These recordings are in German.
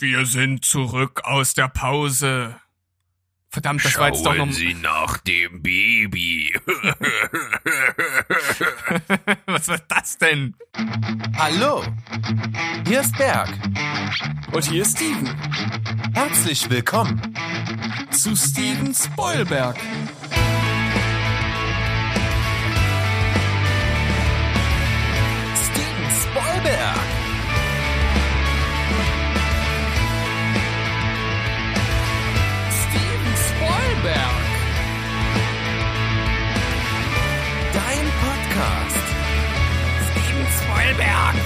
Wir sind zurück aus der Pause. Verdammt, das war jetzt doch noch. Schauen Sie nach dem Baby. Was war das denn? Hallo, hier ist Berg. Und hier ist Steven. Herzlich willkommen. Zu Steven Spoilberg. Steven Spoilberg. Spoilberg. Dein Podcast. Steven Spoilberg.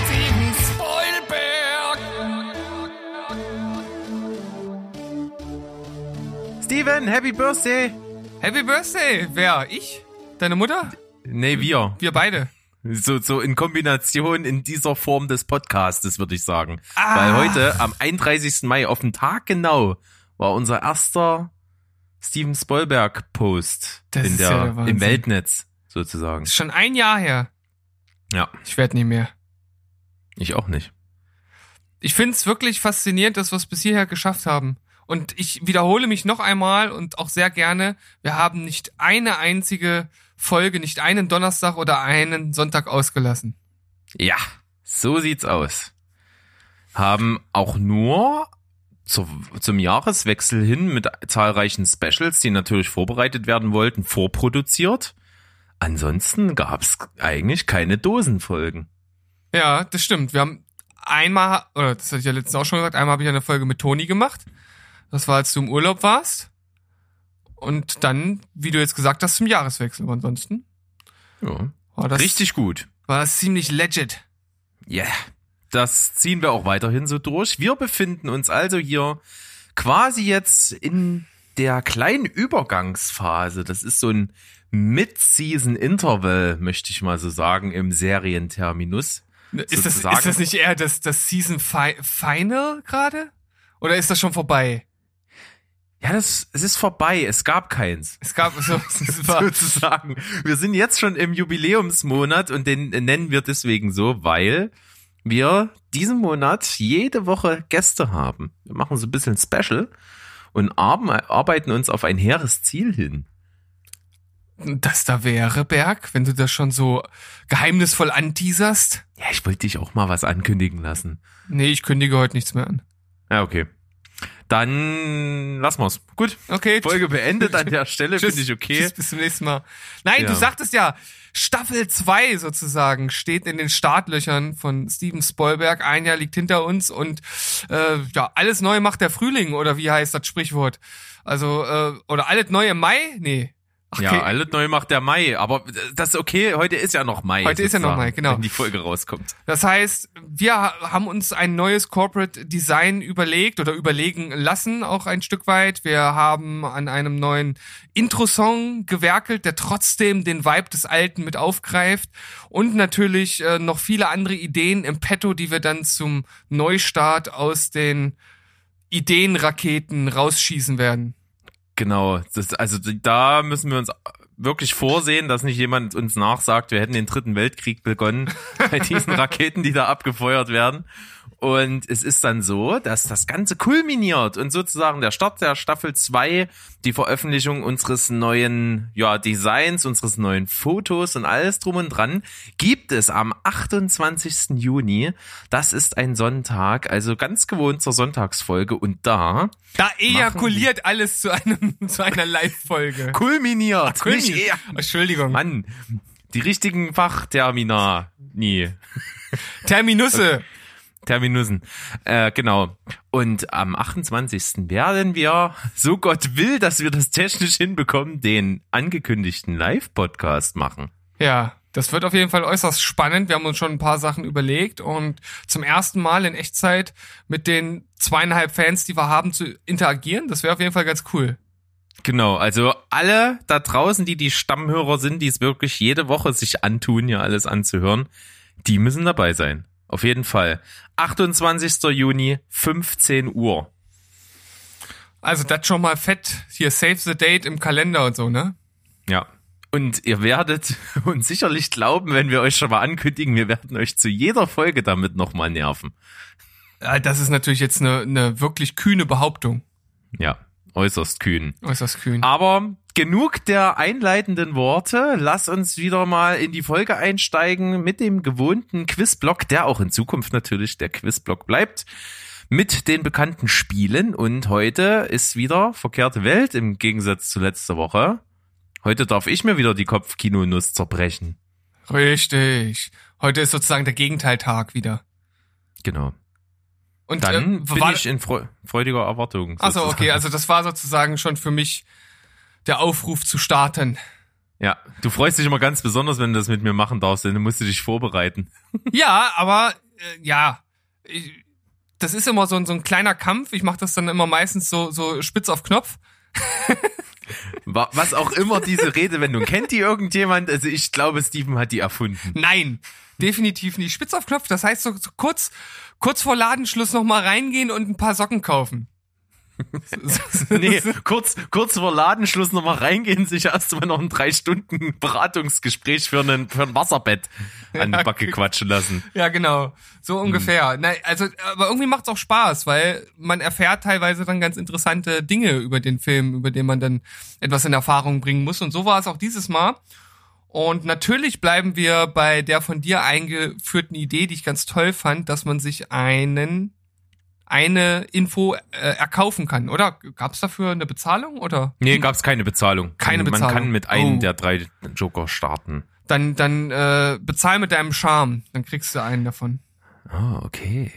Steven Spoilberg. Steven, Happy Birthday. Happy Birthday. Wer? Ich? Deine Mutter? Nee, wir. Wir beide. So, so in Kombination in dieser Form des Podcastes, würde ich sagen. Ah. Weil heute, am 31. Mai, auf den Tag genau, war unser erster Steven Spoilberg-Post Das in ist ja der, der im Weltnetz, sozusagen. Ist schon ein Jahr her. Ja, Ich werde nie mehr. ich auch nicht. Ich find's wirklich faszinierend, dass wir es bis hierher geschafft haben. Und ich wiederhole mich noch einmal und auch sehr gerne, wir haben nicht eine einzige Folge, nicht einen Donnerstag oder einen Sonntag ausgelassen. Ja, so sieht's aus. Haben auch nur zur, zum Jahreswechsel hin mit zahlreichen Specials, die natürlich vorbereitet werden wollten, vorproduziert. Ansonsten gab's eigentlich keine Dosenfolgen. Ja, das stimmt. Wir haben einmal, oder das hatte ich ja letztens auch schon gesagt, einmal habe ich eine Folge mit Toni gemacht. Das war, als du im Urlaub warst. Und dann, wie du jetzt gesagt hast, zum Jahreswechsel. Aber ansonsten Ja. war das, Richtig gut. war das ziemlich legit. Ja, yeah. das ziehen wir auch weiterhin so durch. Wir befinden uns also hier quasi jetzt in der kleinen Übergangsphase. Das ist so ein Mid-Season-Interval, möchte ich mal so sagen, im Serienterminus. Ist das, ist das nicht eher das, das Season Fi Final gerade? Oder ist das schon vorbei? Ja, das, es ist vorbei. Es gab keins. Es gab so, sozusagen. Wir sind jetzt schon im Jubiläumsmonat und den nennen wir deswegen so, weil wir diesen Monat jede Woche Gäste haben. Wir machen so ein bisschen Special und arbeiten uns auf ein hehres Ziel hin. das da wäre, Berg, wenn du das schon so geheimnisvoll anteaserst. Ja, ich wollte dich auch mal was ankündigen lassen. Nee, ich kündige heute nichts mehr an. Ja, okay. Dann lassen wir's. Gut. Okay. Folge beendet an der Stelle, finde ich okay. Tschüss, bis zum nächsten Mal. Nein, Ja. du sagtest ja, Staffel 2 sozusagen steht in den Startlöchern von Steven Spielberg. Ein Jahr liegt hinter uns und äh, ja, alles neu macht der Frühling oder wie heißt das Sprichwort? Also, äh, oder alles neu im Mai? Nee. Ach, Ja, okay. alles neu macht der Mai, aber das ist okay, heute ist ja noch Mai. Heute ist ja noch Mai, genau. Wenn die Folge rauskommt. Das heißt, wir ha- haben uns ein neues Corporate Design überlegt oder überlegen lassen, auch ein Stück weit. Wir haben an einem neuen Intro-Song gewerkelt, der trotzdem den Vibe des Alten mit aufgreift und natürlich äh, noch viele andere Ideen im Petto, die wir dann zum Neustart aus den Ideenraketen rausschießen werden. Genau, das, also da müssen wir uns wirklich vorsehen, dass nicht jemand uns nachsagt, wir hätten den dritten Weltkrieg begonnen bei diesen Raketen, die da abgefeuert werden. Und es ist dann so, dass das Ganze kulminiert und sozusagen der Start der Staffel 2, die Veröffentlichung unseres neuen ja, Designs, unseres neuen Fotos und alles drum und dran, gibt es am 28. Juni. Das ist ein Sonntag, also ganz gewohnt zur Sonntagsfolge. Und da Da ejakuliert alles zu einem zu einer Live-Folge. kulminiert. Kulmi- Nicht eher. Entschuldigung. Mann, die richtigen Fachtermina. Nie. Terminusse. Terminussen. Äh, genau. Und am 28. werden wir, so Gott will, dass wir das technisch hinbekommen, den angekündigten Live-Podcast machen. Ja, das wird auf jeden Fall äußerst spannend. Wir haben uns schon ein paar Sachen überlegt und zum ersten Mal in Echtzeit mit den zweieinhalb Fans, die wir haben, zu interagieren. Das wäre auf jeden Fall ganz cool. Genau, also alle da draußen, die die Stammhörer sind, die es wirklich jede Woche sich antun, ja alles anzuhören, die müssen dabei sein. Auf jeden Fall. 28. Juni, 15 Uhr. Also das schon mal fett. Hier Save the Date im Kalender und so, ne? Ja. Und ihr werdet uns sicherlich glauben, wenn wir euch schon mal ankündigen, wir werden euch zu jeder Folge damit nochmal nerven. Das ist natürlich jetzt eine, eine wirklich kühne Behauptung. Ja, äußerst kühn. Äußerst kühn. Aber genug der einleitenden Worte. Lass uns wieder mal in die Folge einsteigen mit dem gewohnten Quizblock, der auch in Zukunft natürlich der Quizblock bleibt. Mit den bekannten Spielen. Und heute ist wieder verkehrte Welt im Gegensatz zu letzter Woche. Heute darf ich mir wieder die Kopfkinonuss zerbrechen. Richtig. Heute ist sozusagen der Gegenteiltag wieder. Genau. Und Dann ähm, bin war, ich in freu freudiger Erwartung. Achso, okay, also das war sozusagen schon für mich der Aufruf zu starten. Ja, du freust dich immer ganz besonders, wenn du das mit mir machen darfst, denn du musst dich vorbereiten. Ja, aber äh, ja, ich, das ist immer so, ein- so ein kleiner Kampf. Ich mache das dann immer meistens so, so spitz auf Knopf. Wa- Was auch immer diese Redewendung, kennt die irgendjemand? Also ich glaube, Steven hat die erfunden. Nein, definitiv nicht. Spitz auf Knopf, das heißt so, so kurz, kurz vor Ladenschluss noch mal reingehen und ein paar Socken kaufen. Nee, kurz, kurz vor Ladenschluss nochmal reingehen, sich erstmal noch ein drei Stunden Beratungsgespräch für, einen, für ein Wasserbett an die Backe quatschen lassen. Ja, genau. So ungefähr. Hm. Na, also, aber irgendwie macht's auch Spaß, weil man erfährt teilweise dann ganz interessante Dinge über den Film, über den man dann etwas in Erfahrung bringen muss. Und so war es auch dieses Mal. Und natürlich bleiben wir bei der von dir eingeführten Idee, die ich ganz toll fand, dass man sich einen eine Info äh, erkaufen kann, oder? Gab's dafür eine Bezahlung oder? Nee, gab's keine Bezahlung. Keine Man Bezahlung. kann mit einem Oh. der drei Joker starten. Dann dann äh, bezahl mit deinem Charme, dann kriegst du einen davon. Oh, okay.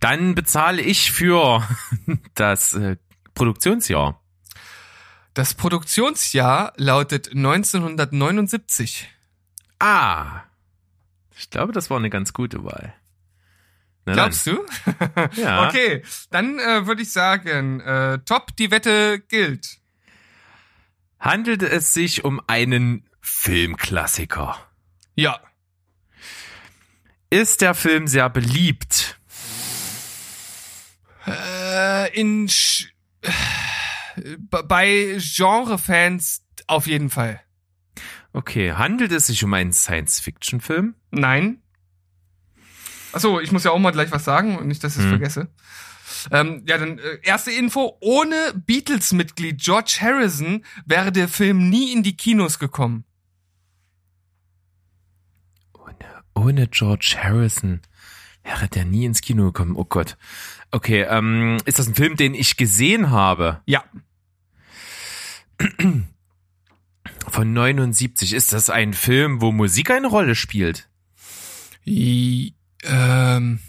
Dann bezahle ich für das äh, Produktionsjahr. Das Produktionsjahr lautet 1979. Ah. Ich glaube, das war eine ganz gute Wahl. Dann. Glaubst du? Ja. Okay, dann äh, würde ich sagen, äh, top, die Wette gilt. Handelt es sich um einen Filmklassiker? Ja. Ist der Film sehr beliebt? Äh, in Sch bei Genrefans auf jeden Fall. Okay, handelt es sich um einen Science-Fiction-Film? Nein. Achso, ich muss ja auch mal gleich was sagen und nicht, dass ich es Hm. vergesse. Ähm, ja, dann äh, erste Info. Ohne Beatles-Mitglied George Harrison wäre der Film nie in die Kinos gekommen. Ohne, ohne George Harrison wäre der nie ins Kino gekommen. Oh Gott. Okay, ähm, ist das ein Film, den ich gesehen habe? Ja. Von 79. Ist das ein Film, wo Musik eine Rolle spielt? I, ähm,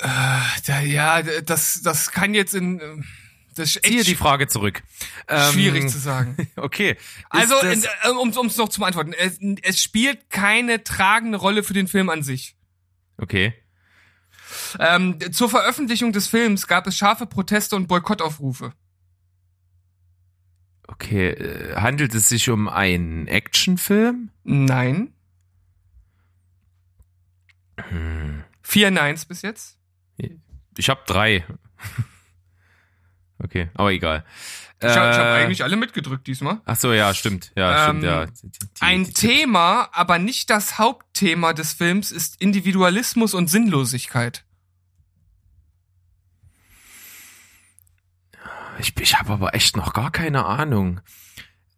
äh, da, ja, das, das kann jetzt in, äh, das ist Ziehe die Frage zurück. Ähm, schwierig zu sagen. Okay. Ist Also, äh, um es noch zu beantworten, es, es spielt keine tragende Rolle für den Film an sich. okay. Ähm, zur Veröffentlichung des Films gab es scharfe Proteste und Boykottaufrufe. Okay, äh, handelt es sich um einen Actionfilm? Nein. Hm. Vier Neins bis jetzt. Ich habe drei. Okay, aber egal. Ich habe hab Äh, eigentlich alle mitgedrückt diesmal. Ach so, ja, stimmt. Ja, Ähm, stimmt, ja. Die- die- Ein die- Thema, aber nicht das Hauptthema des Films ist Individualismus und Sinnlosigkeit. Ich, ich habe aber echt noch gar keine Ahnung.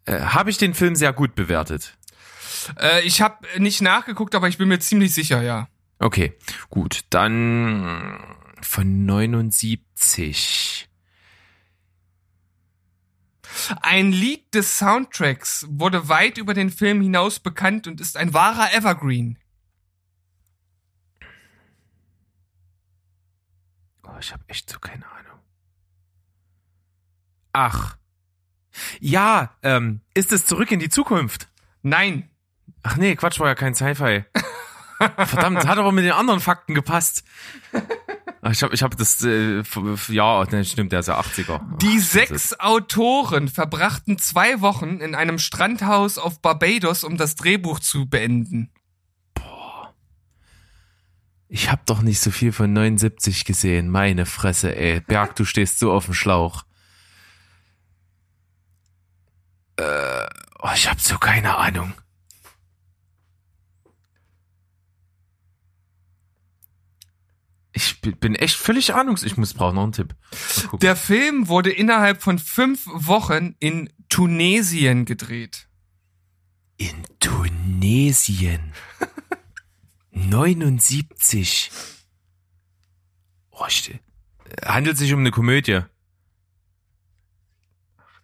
Äh, habe ich den Film sehr gut bewertet? Äh, ich habe nicht nachgeguckt, aber ich bin mir ziemlich sicher, ja. Okay, gut. Dann von 79. Ein Lied des Soundtracks wurde weit über den Film hinaus bekannt und ist ein wahrer Evergreen. Oh, ich habe echt so keine Ahnung. Ach. Ja, ähm, ist es zurück in die Zukunft? Nein. Ach nee, Quatsch, war ja kein Sci-Fi. Verdammt, hat aber mit den anderen Fakten gepasst. Ich habe ich hab das, äh, ja, ne, stimmt, der ist ja 80er. Die Ach, sechs Autoren verbrachten zwei Wochen in einem Strandhaus auf Barbados, um das Drehbuch zu beenden. Ich hab doch nicht so viel von 79 gesehen, meine Fresse, ey. Berg, du stehst so auf dem Schlauch. Oh, ich habe so keine Ahnung. Ich bi- bin echt völlig ahnungslos. Ich muss brauchen noch einen Tipp. Der Film wurde innerhalb von fünf Wochen in Tunesien gedreht. In Tunesien. 79. Oh, ich, handelt sich um eine Komödie.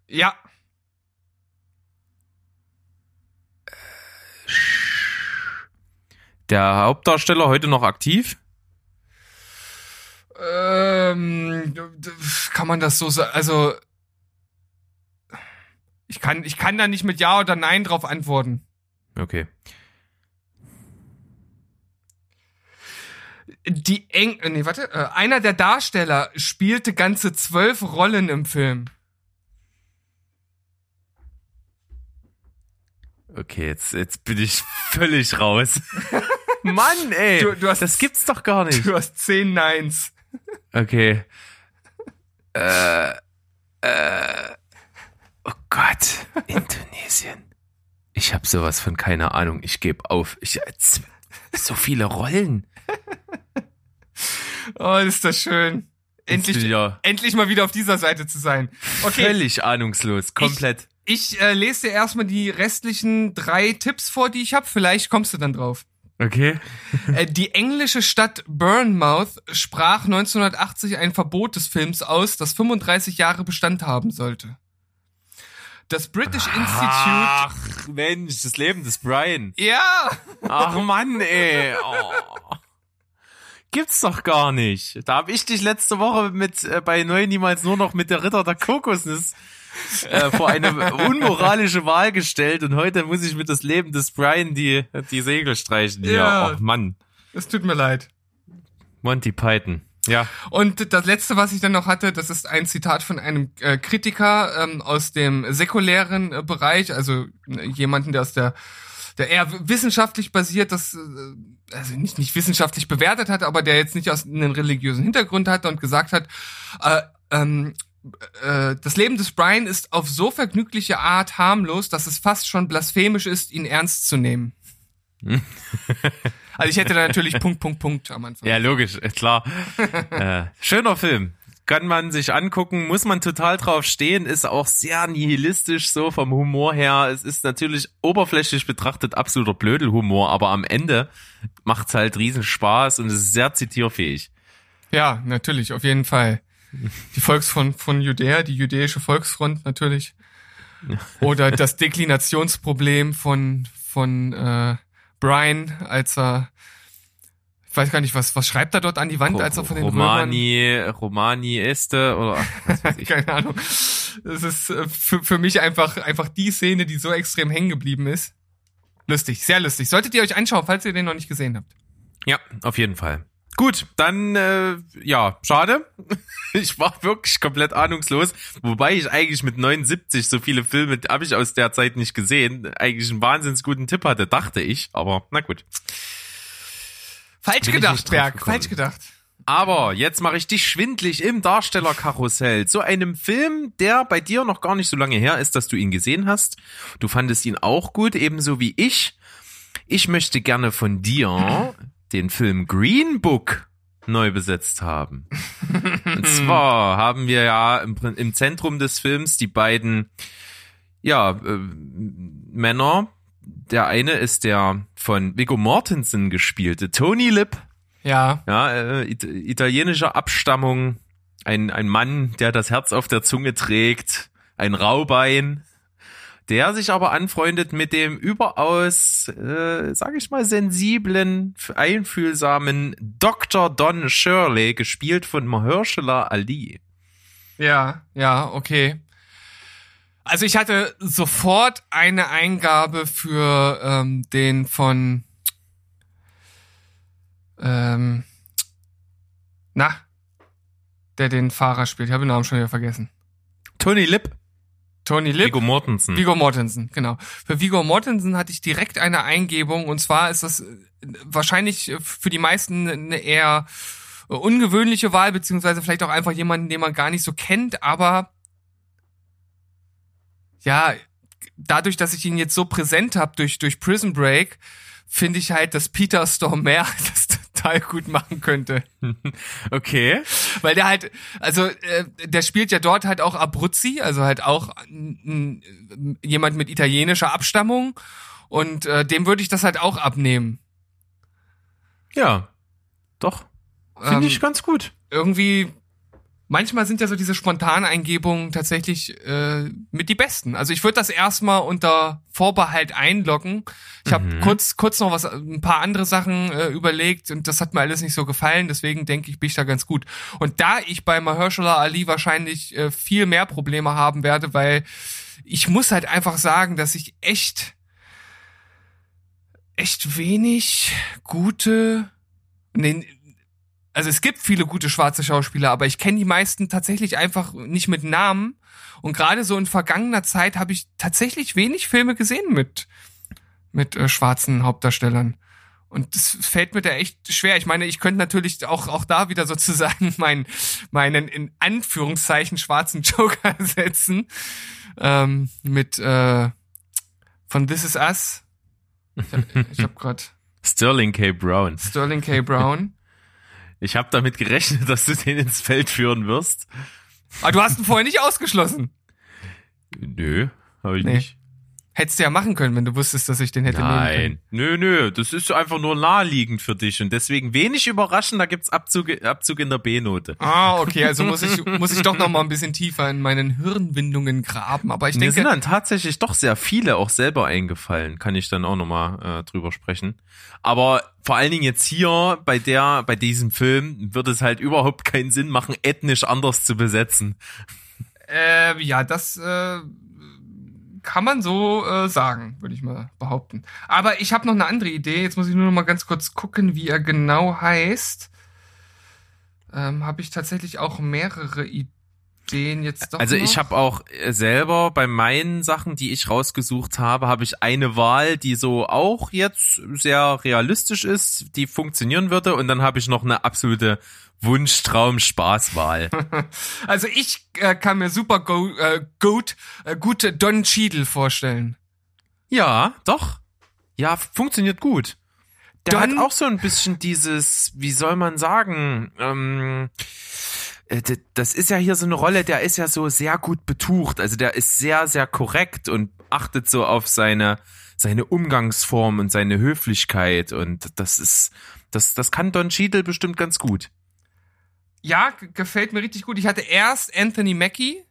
Ja, Der Hauptdarsteller heute noch aktiv? Ähm, kann man das so sagen? Also, ich kann, ich kann da nicht mit Ja oder Nein drauf antworten. Okay. Die Eng, nee, warte, äh, einer der Darsteller spielte ganze zwölf Rollen im Film. Okay, jetzt, jetzt bin ich völlig raus. Mann, ey. Du- du hast- das gibt's doch gar nicht. Du hast zehn Neins. Okay. Äh, äh, oh Gott, Indonesien. Ich habe sowas von keine Ahnung. Ich gebe auf. Ich so viele Rollen. Oh, ist das schön. Endlich, ja endlich mal wieder auf dieser Seite zu sein. Okay, völlig ahnungslos, komplett. ich äh, lese dir erstmal die restlichen drei Tipps vor, die ich habe. Vielleicht kommst du dann drauf. Okay. Äh, die englische Stadt Bournemouth sprach 1980 ein Verbot des Films aus, das 35 Jahre Bestand haben sollte. Das British Institute. Ach, Mensch, das Leben des Brian. Ja! Ach Mann, ey. Oh. Gibt's doch gar nicht. Da hab ich dich letzte Woche mit äh, bei Neu niemals nur noch mit der Ritter der Kokosnuss äh, vor eine unmoralische Wahl gestellt und heute muss ich mit das Leben des Brian die die Segel streichen. Ja, Ja. Ach Mann. Es tut mir leid. Monty Python. Ja. Und das letzte, was ich dann noch hatte, das ist ein Zitat von einem äh, Kritiker ähm, aus dem säkulären äh, Bereich, also äh, jemanden, der aus der der eher wissenschaftlich basiert, das äh, also nicht nicht wissenschaftlich bewertet hat, aber der jetzt nicht aus einem religiösen Hintergrund hatte und gesagt hat, äh, ähm, äh, das Leben des Brian ist auf so vergnügliche Art harmlos, dass es fast schon blasphemisch ist, ihn ernst zu nehmen. also ich hätte da natürlich Punkt Punkt Punkt am Anfang. Ja, logisch, klar. äh, schöner Film. Kann man sich angucken, muss man total drauf stehen, ist auch sehr nihilistisch so vom Humor her. Es ist natürlich oberflächlich betrachtet absoluter Blödelhumor, aber am Ende macht's halt riesen Spaß und es ist sehr zitierfähig. Ja, natürlich, auf jeden Fall. Die Volksfront von Judäa, die jüdische Volksfront natürlich. Oder das Deklinationsproblem von, von äh, Brian, als er, ich weiß gar nicht, was, was schreibt er dort an die Wand, als er von den Romani, Romani Este oder Römern... Keine Ahnung. Das ist äh, für, für mich einfach, einfach die Szene, die so extrem hängen geblieben ist. Lustig, sehr lustig. Solltet ihr euch anschauen, falls ihr den noch nicht gesehen habt. Ja, auf jeden Fall. Gut, dann äh, ja, schade. Ich war wirklich komplett ahnungslos, wobei ich eigentlich mit 79 so viele Filme habe ich aus der Zeit nicht gesehen. Eigentlich einen wahnsinnig guten Tipp hatte, dachte ich, aber na gut. Falsch Bin gedacht, Berg, falsch gedacht. Aber jetzt mache ich dich schwindlig im Darstellerkarussell zu einem Film, der bei dir noch gar nicht so lange her ist, dass du ihn gesehen hast. Du fandest ihn auch gut, ebenso wie ich. Ich möchte gerne von dir den Film Green Book neu besetzt haben. Und zwar haben wir ja im, im Zentrum des Films die beiden ja, äh, Männer. Der eine ist der von Viggo Mortensen gespielte Tony Lip Ja, ja, äh, it italienischer Abstammung, ein, ein Mann, der das Herz auf der Zunge trägt, ein Raubein, der sich aber anfreundet mit dem überaus, äh, sag ich mal, sensiblen, einfühlsamen Dr. Don Shirley, gespielt von Mahershala Ali. Ja, ja, okay. Also ich hatte sofort eine Eingabe für ähm, den von ähm, na, der den Fahrer spielt. Ich habe den Namen schon wieder vergessen. Tony Lip, Tony Lip. Viggo Mortensen. Viggo Mortensen, genau. Für Viggo Mortensen hatte ich direkt eine Eingebung und zwar ist das äh, wahrscheinlich äh, für die meisten eine eher äh, ungewöhnliche Wahl, beziehungsweise vielleicht auch einfach jemanden, den man gar nicht so kennt, aber ja, dadurch, dass ich ihn jetzt so präsent habe durch, durch Prison Break, finde ich halt, dass Peter Stormare das total gut machen könnte. Okay. Weil der halt, also äh, der spielt ja dort halt auch Abruzzi, also halt auch jemand mit italienischer Abstammung. Und äh, dem würde ich das halt auch abnehmen. Ja. Doch. Finde Ähm, ich ganz gut. irgendwie, manchmal sind ja so diese Spontaneingebungen tatsächlich äh, mit die besten. Also ich würde das erstmal unter Vorbehalt einloggen. Ich habe Mhm. kurz, kurz noch was, ein paar andere Sachen äh, überlegt und das hat mir alles nicht so gefallen. Deswegen denke ich, bin ich da ganz gut. Und da ich bei Mahershala Ali wahrscheinlich äh, viel mehr Probleme haben werde, weil ich muss halt einfach sagen, dass ich echt echt wenig gute nee, also es gibt viele gute schwarze Schauspieler, aber ich kenne die meisten tatsächlich einfach nicht mit Namen. Und gerade so in vergangener Zeit habe ich tatsächlich wenig Filme gesehen mit mit äh, schwarzen Hauptdarstellern. Und das fällt mir da echt schwer. Ich meine, ich könnte natürlich auch auch da wieder sozusagen meinen meinen in Anführungszeichen schwarzen Joker setzen ähm, mit äh, von This Is Us. Ich habe ich hab gerade Sterling K. Brown. Sterling K. Brown. Ich habe damit gerechnet, dass du den ins Feld führen wirst. Aber du hast ihn vorher nicht ausgeschlossen. Nö, habe ich Nee. nicht. Hättest du ja machen können, wenn du wusstest, dass ich den hätte nehmen Nein. Nö, nö, das ist einfach nur naheliegend für dich und deswegen wenig überraschend, da gibt's Abzug, Abzug in der B-Note. können. Ah, okay, also muss ich muss ich doch noch mal ein bisschen tiefer in meinen Hirnwindungen graben. Aber ich Mir sind denke, dann tatsächlich doch sehr viele auch selber eingefallen, kann ich dann auch nochmal äh, drüber sprechen. Aber vor allen Dingen jetzt hier bei der, bei diesem Film wird es halt überhaupt keinen Sinn machen, ethnisch anders zu besetzen. äh, ja, das äh, kann man so äh, sagen, würde ich mal behaupten. Aber ich habe noch eine andere Idee. Jetzt muss ich nur noch mal ganz kurz gucken, wie er genau heißt. Ähm, habe ich tatsächlich auch mehrere Ideen jetzt doch Also noch? ich habe auch äh, selber bei meinen Sachen, die ich rausgesucht habe, habe ich eine Wahl, die so auch jetzt sehr realistisch ist, die funktionieren würde und dann habe ich noch eine absolute Wunschtraum-Spaßwahl. Also ich äh, kann mir super go, äh, gut, äh, gut Don Cheadle vorstellen. ja, doch. Ja, funktioniert gut. Der Don- hat auch so ein bisschen dieses, wie soll man sagen, ähm, äh, das ist ja hier so eine Rolle, der ist ja so sehr gut betucht. Also der ist sehr, sehr korrekt und achtet so auf seine, seine Umgangsform und seine Höflichkeit. Und das ist, das, das kann Don Cheadle bestimmt ganz gut. Ja, gefällt mir richtig gut. Ich hatte erst Anthony Mackie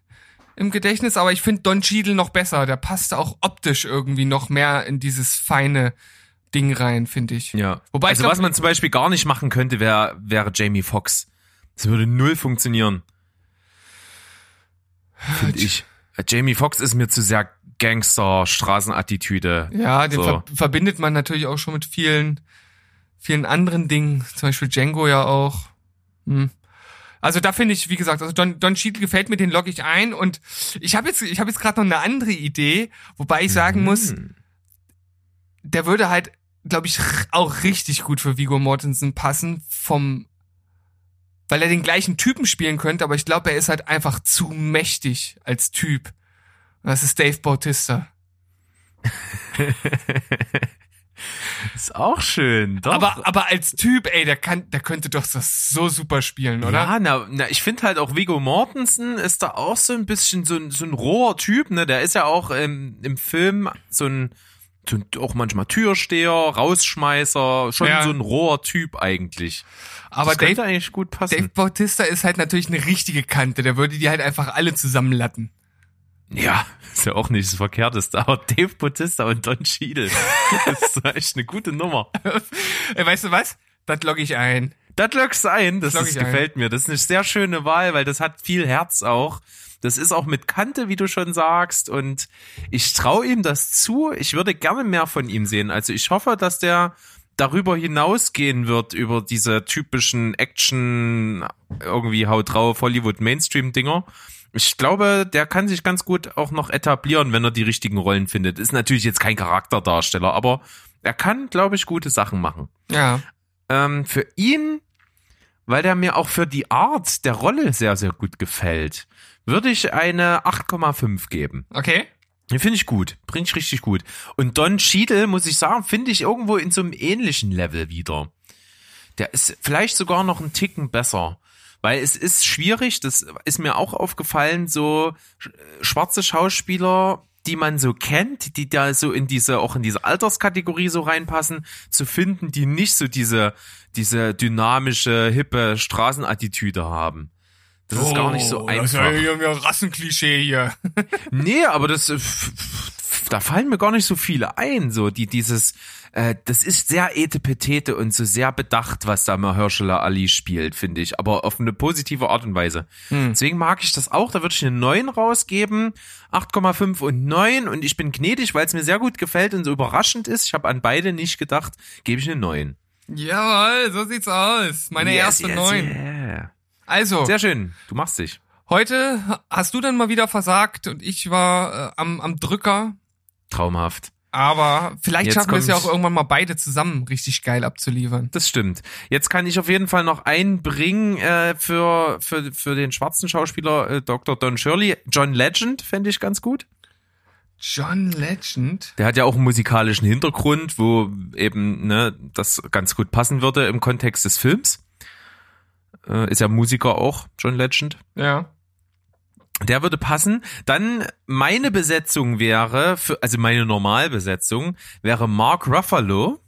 im Gedächtnis, aber ich finde Don Cheadle noch besser. Der passt auch optisch irgendwie noch mehr in dieses feine Ding rein, finde ich. Ja. Wobei ich also glaub- was man zum Beispiel gar nicht machen könnte, wäre, wäre Jamie Foxx. Das würde null funktionieren. Finde ich. Äh, Jamie Foxx ist mir zu sehr Gangster, Straßenattitüde. Ja, den So. ver verbindet man natürlich auch schon mit vielen, vielen anderen Dingen. Zum Beispiel Django ja auch. Hm. Also da finde ich, wie gesagt, also Don, Don Cheadle gefällt mir, den logge ich ein und ich habe jetzt, ich habe jetzt gerade noch eine andere Idee, wobei ich sagen muss, Hm. der würde halt, glaube ich, auch richtig gut für Vigo Mortensen passen vom, weil er den gleichen Typen spielen könnte, aber ich glaube, er ist halt einfach zu mächtig als Typ. Und das ist Dave Bautista. Ist auch schön, doch. Aber, aber als Typ, ey, der kann, der könnte doch das so super spielen, oder? Ja, na, na ich finde halt auch Viggo Mortensen ist da auch so ein bisschen so ein, so ein roher Typ, ne? Der ist ja auch im, im Film so ein, ein auch manchmal Türsteher, Rausschmeißer, schon Ja. so ein roher Typ eigentlich. aber das könnte Dave, eigentlich gut passen. Dave Bautista ist halt natürlich eine richtige Kante. Der würde die halt einfach alle zusammenlatten. Ja, ist ja auch nicht das Verkehrteste, aber Dave Bautista und Don Cheadle, das ist echt eine gute Nummer. Ey, weißt du was? Das logge ich ein. Das lockst ein, das, das ein. gefällt mir. Das ist eine sehr schöne Wahl, weil das hat viel Herz auch. Das ist auch mit Kante, wie du schon sagst. Und ich traue ihm das zu. Ich würde gerne mehr von ihm sehen. Also ich hoffe, dass der darüber hinausgehen wird, über diese typischen Action, irgendwie haut drauf, Hollywood Mainstream-Dinger. Ich glaube, der kann sich ganz gut auch noch etablieren, wenn er die richtigen Rollen findet. Ist natürlich jetzt kein Charakterdarsteller, aber er kann, glaube ich, gute Sachen machen Ja. ähm, für ihn, weil der mir auch für die Art der Rolle sehr, sehr gut gefällt, würde ich eine 8,5 geben. Okay. Den finde ich gut. Bringt ich richtig gut. Und Don Cheadle, muss ich sagen, finde ich irgendwo in so einem ähnlichen Level wieder. Der ist vielleicht sogar noch einen Ticken besser. Weil es ist schwierig, das ist mir auch aufgefallen, so sch- schwarze Schauspieler, die man so kennt, die da so in diese, auch in diese Alterskategorie so reinpassen, zu finden, die nicht so diese, diese dynamische, hippe Straßenattitüde haben. Das ist gar nicht so Oh, Das ist einfach. ja irgendwie ein Rassenklischee hier. Nee, aber das, äh, da fallen mir gar nicht so viele ein, so, die dieses, äh, das ist sehr etepetete und so sehr bedacht, was da Mahershala Ali spielt, finde ich, aber auf eine positive Art und Weise. Deswegen mag ich das auch, da würde ich eine 9 rausgeben, 8,5 und 9 und ich bin gnädig, weil es mir sehr gut gefällt und so überraschend ist, ich habe an beide nicht gedacht, gebe ich eine 9. Jawohl, so sieht's aus. Meine erste neun. yeah. Also, Sehr schön, du machst dich. heute hast du dann mal wieder versagt und ich war äh, am, am Drücker. Traumhaft. Aber vielleicht Jetzt schaffen wir es ja auch irgendwann mal beide zusammen richtig geil abzuliefern. Das stimmt. Jetzt kann ich auf jeden Fall noch einbringen äh, für, für, für den schwarzen Schauspieler äh, Dr. Don Shirley. John Legend fände ich ganz gut. John Legend. Der hat ja auch einen musikalischen Hintergrund, wo eben ne, das ganz gut passen würde im Kontext des Films. Äh, ist ja Musiker auch, John Legend. Ja. Der würde passen. Dann meine Besetzung wäre, für, also meine Normalbesetzung, wäre Mark Ruffalo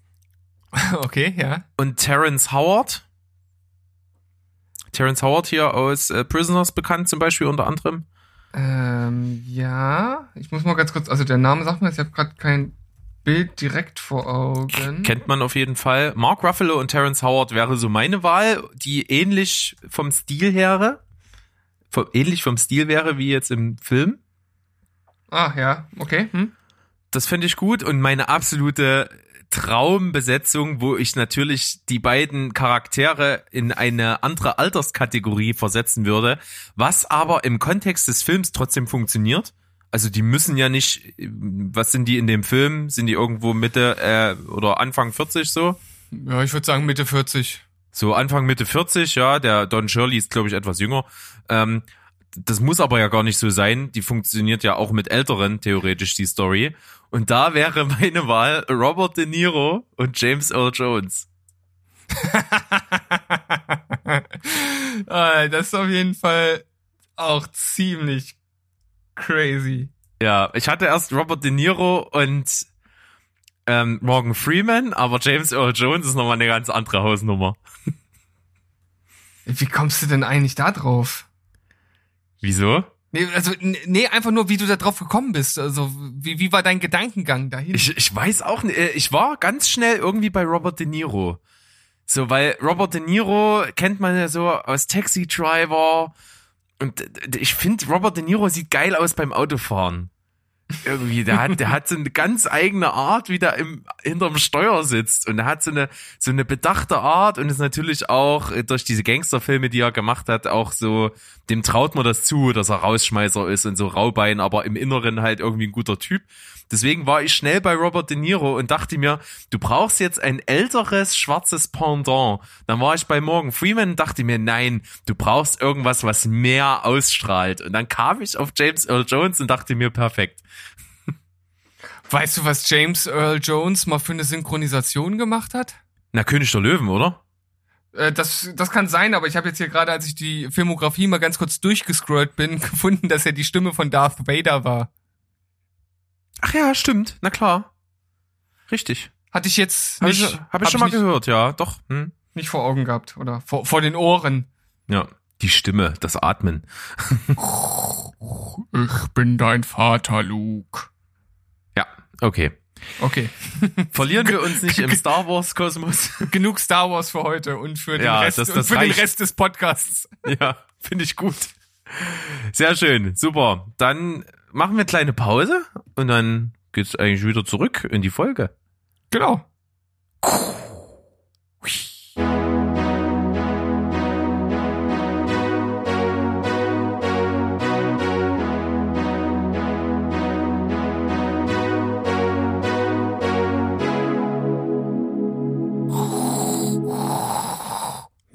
Okay, ja. und Terrence Howard. Terrence Howard hier aus äh, Prisoners bekannt zum Beispiel unter anderem. Ähm, ja. Ich muss mal ganz kurz, also der Name sagt mir, ich habe gerade kein Bild direkt vor Augen. Kennt man auf jeden Fall. Mark Ruffalo und Terrence Howard wäre so meine Wahl, die ähnlich vom Stil wäre. Vom, ähnlich vom Stil wäre wie jetzt im Film. Ah, ja, okay. Hm? Das fände ich gut. Und meine absolute Traumbesetzung, wo ich natürlich die beiden Charaktere in eine andere Alterskategorie versetzen würde, was aber im Kontext des Films trotzdem funktioniert. Also die müssen ja nicht, was sind die in dem Film? Sind die irgendwo Mitte äh, oder Anfang 40 so? Ja, ich würde sagen Mitte 40. So Anfang Mitte 40, ja, der Don Shirley ist, glaube ich, etwas jünger. Ähm, das muss aber ja gar nicht so sein. Die funktioniert ja auch mit Älteren, theoretisch, die Story. Und da wäre meine Wahl Robert De Niro und James Earl Jones. ah, das ist auf jeden Fall auch ziemlich crazy. Ja, ich hatte erst Robert De Niro und ähm, Morgan Freeman, aber James Earl Jones ist nochmal eine ganz andere Hausnummer. Wie kommst du denn eigentlich da drauf? Wieso? Nee, also, nee, einfach nur, wie du da drauf gekommen bist. Also, wie, wie war dein Gedankengang dahin? Ich, ich weiß auch nicht. äh, Ich war ganz schnell irgendwie bei Robert De Niro. So, weil Robert De Niro kennt man ja so aus Taxi Driver. Und äh, ich finde, Robert De Niro sieht geil aus beim Autofahren. Irgendwie, der hat, der hat so eine ganz eigene Art, wie der im, hinterm Steuer sitzt. Und er hat so eine, so eine bedachte Art und ist natürlich auch äh, durch diese Gangsterfilme, die er gemacht hat, auch so, dem traut man das zu, dass er Rausschmeißer ist und so Raubein, aber im Inneren halt irgendwie ein guter Typ. Deswegen war ich schnell bei Robert De Niro und dachte mir, du brauchst jetzt ein älteres schwarzes Pendant. Dann war ich bei Morgan Freeman und dachte mir, nein, du brauchst irgendwas, was mehr ausstrahlt. Und dann kam ich auf James Earl Jones und dachte mir, perfekt. Weißt du, was James Earl Jones mal für eine Synchronisation gemacht hat? Na, König der Löwen, oder? Äh, das, das kann sein, aber ich habe jetzt hier gerade, als ich die Filmografie mal ganz kurz durchgescrollt bin, gefunden, dass er die Stimme von Darth Vader war. Ach ja, stimmt. Na klar. Richtig. Hatte ich jetzt Habe ich, nicht, hab ich schon mal nicht, gehört, ja, doch. Hm. nicht vor Augen gehabt oder vor, vor den Ohren. Ja. Die Stimme, das Atmen. Ich bin dein Vater, Luke. Ja, okay. Okay, Verlieren wir uns nicht im Star Wars Kosmos. genug Star Wars für heute und für den, Ja, Rest, das- das für den. Rest des Podcasts. ja, finde ich gut. Sehr schön, super. Dann machen wir eine kleine Pause und dann geht's eigentlich wieder zurück in die Folge. Genau.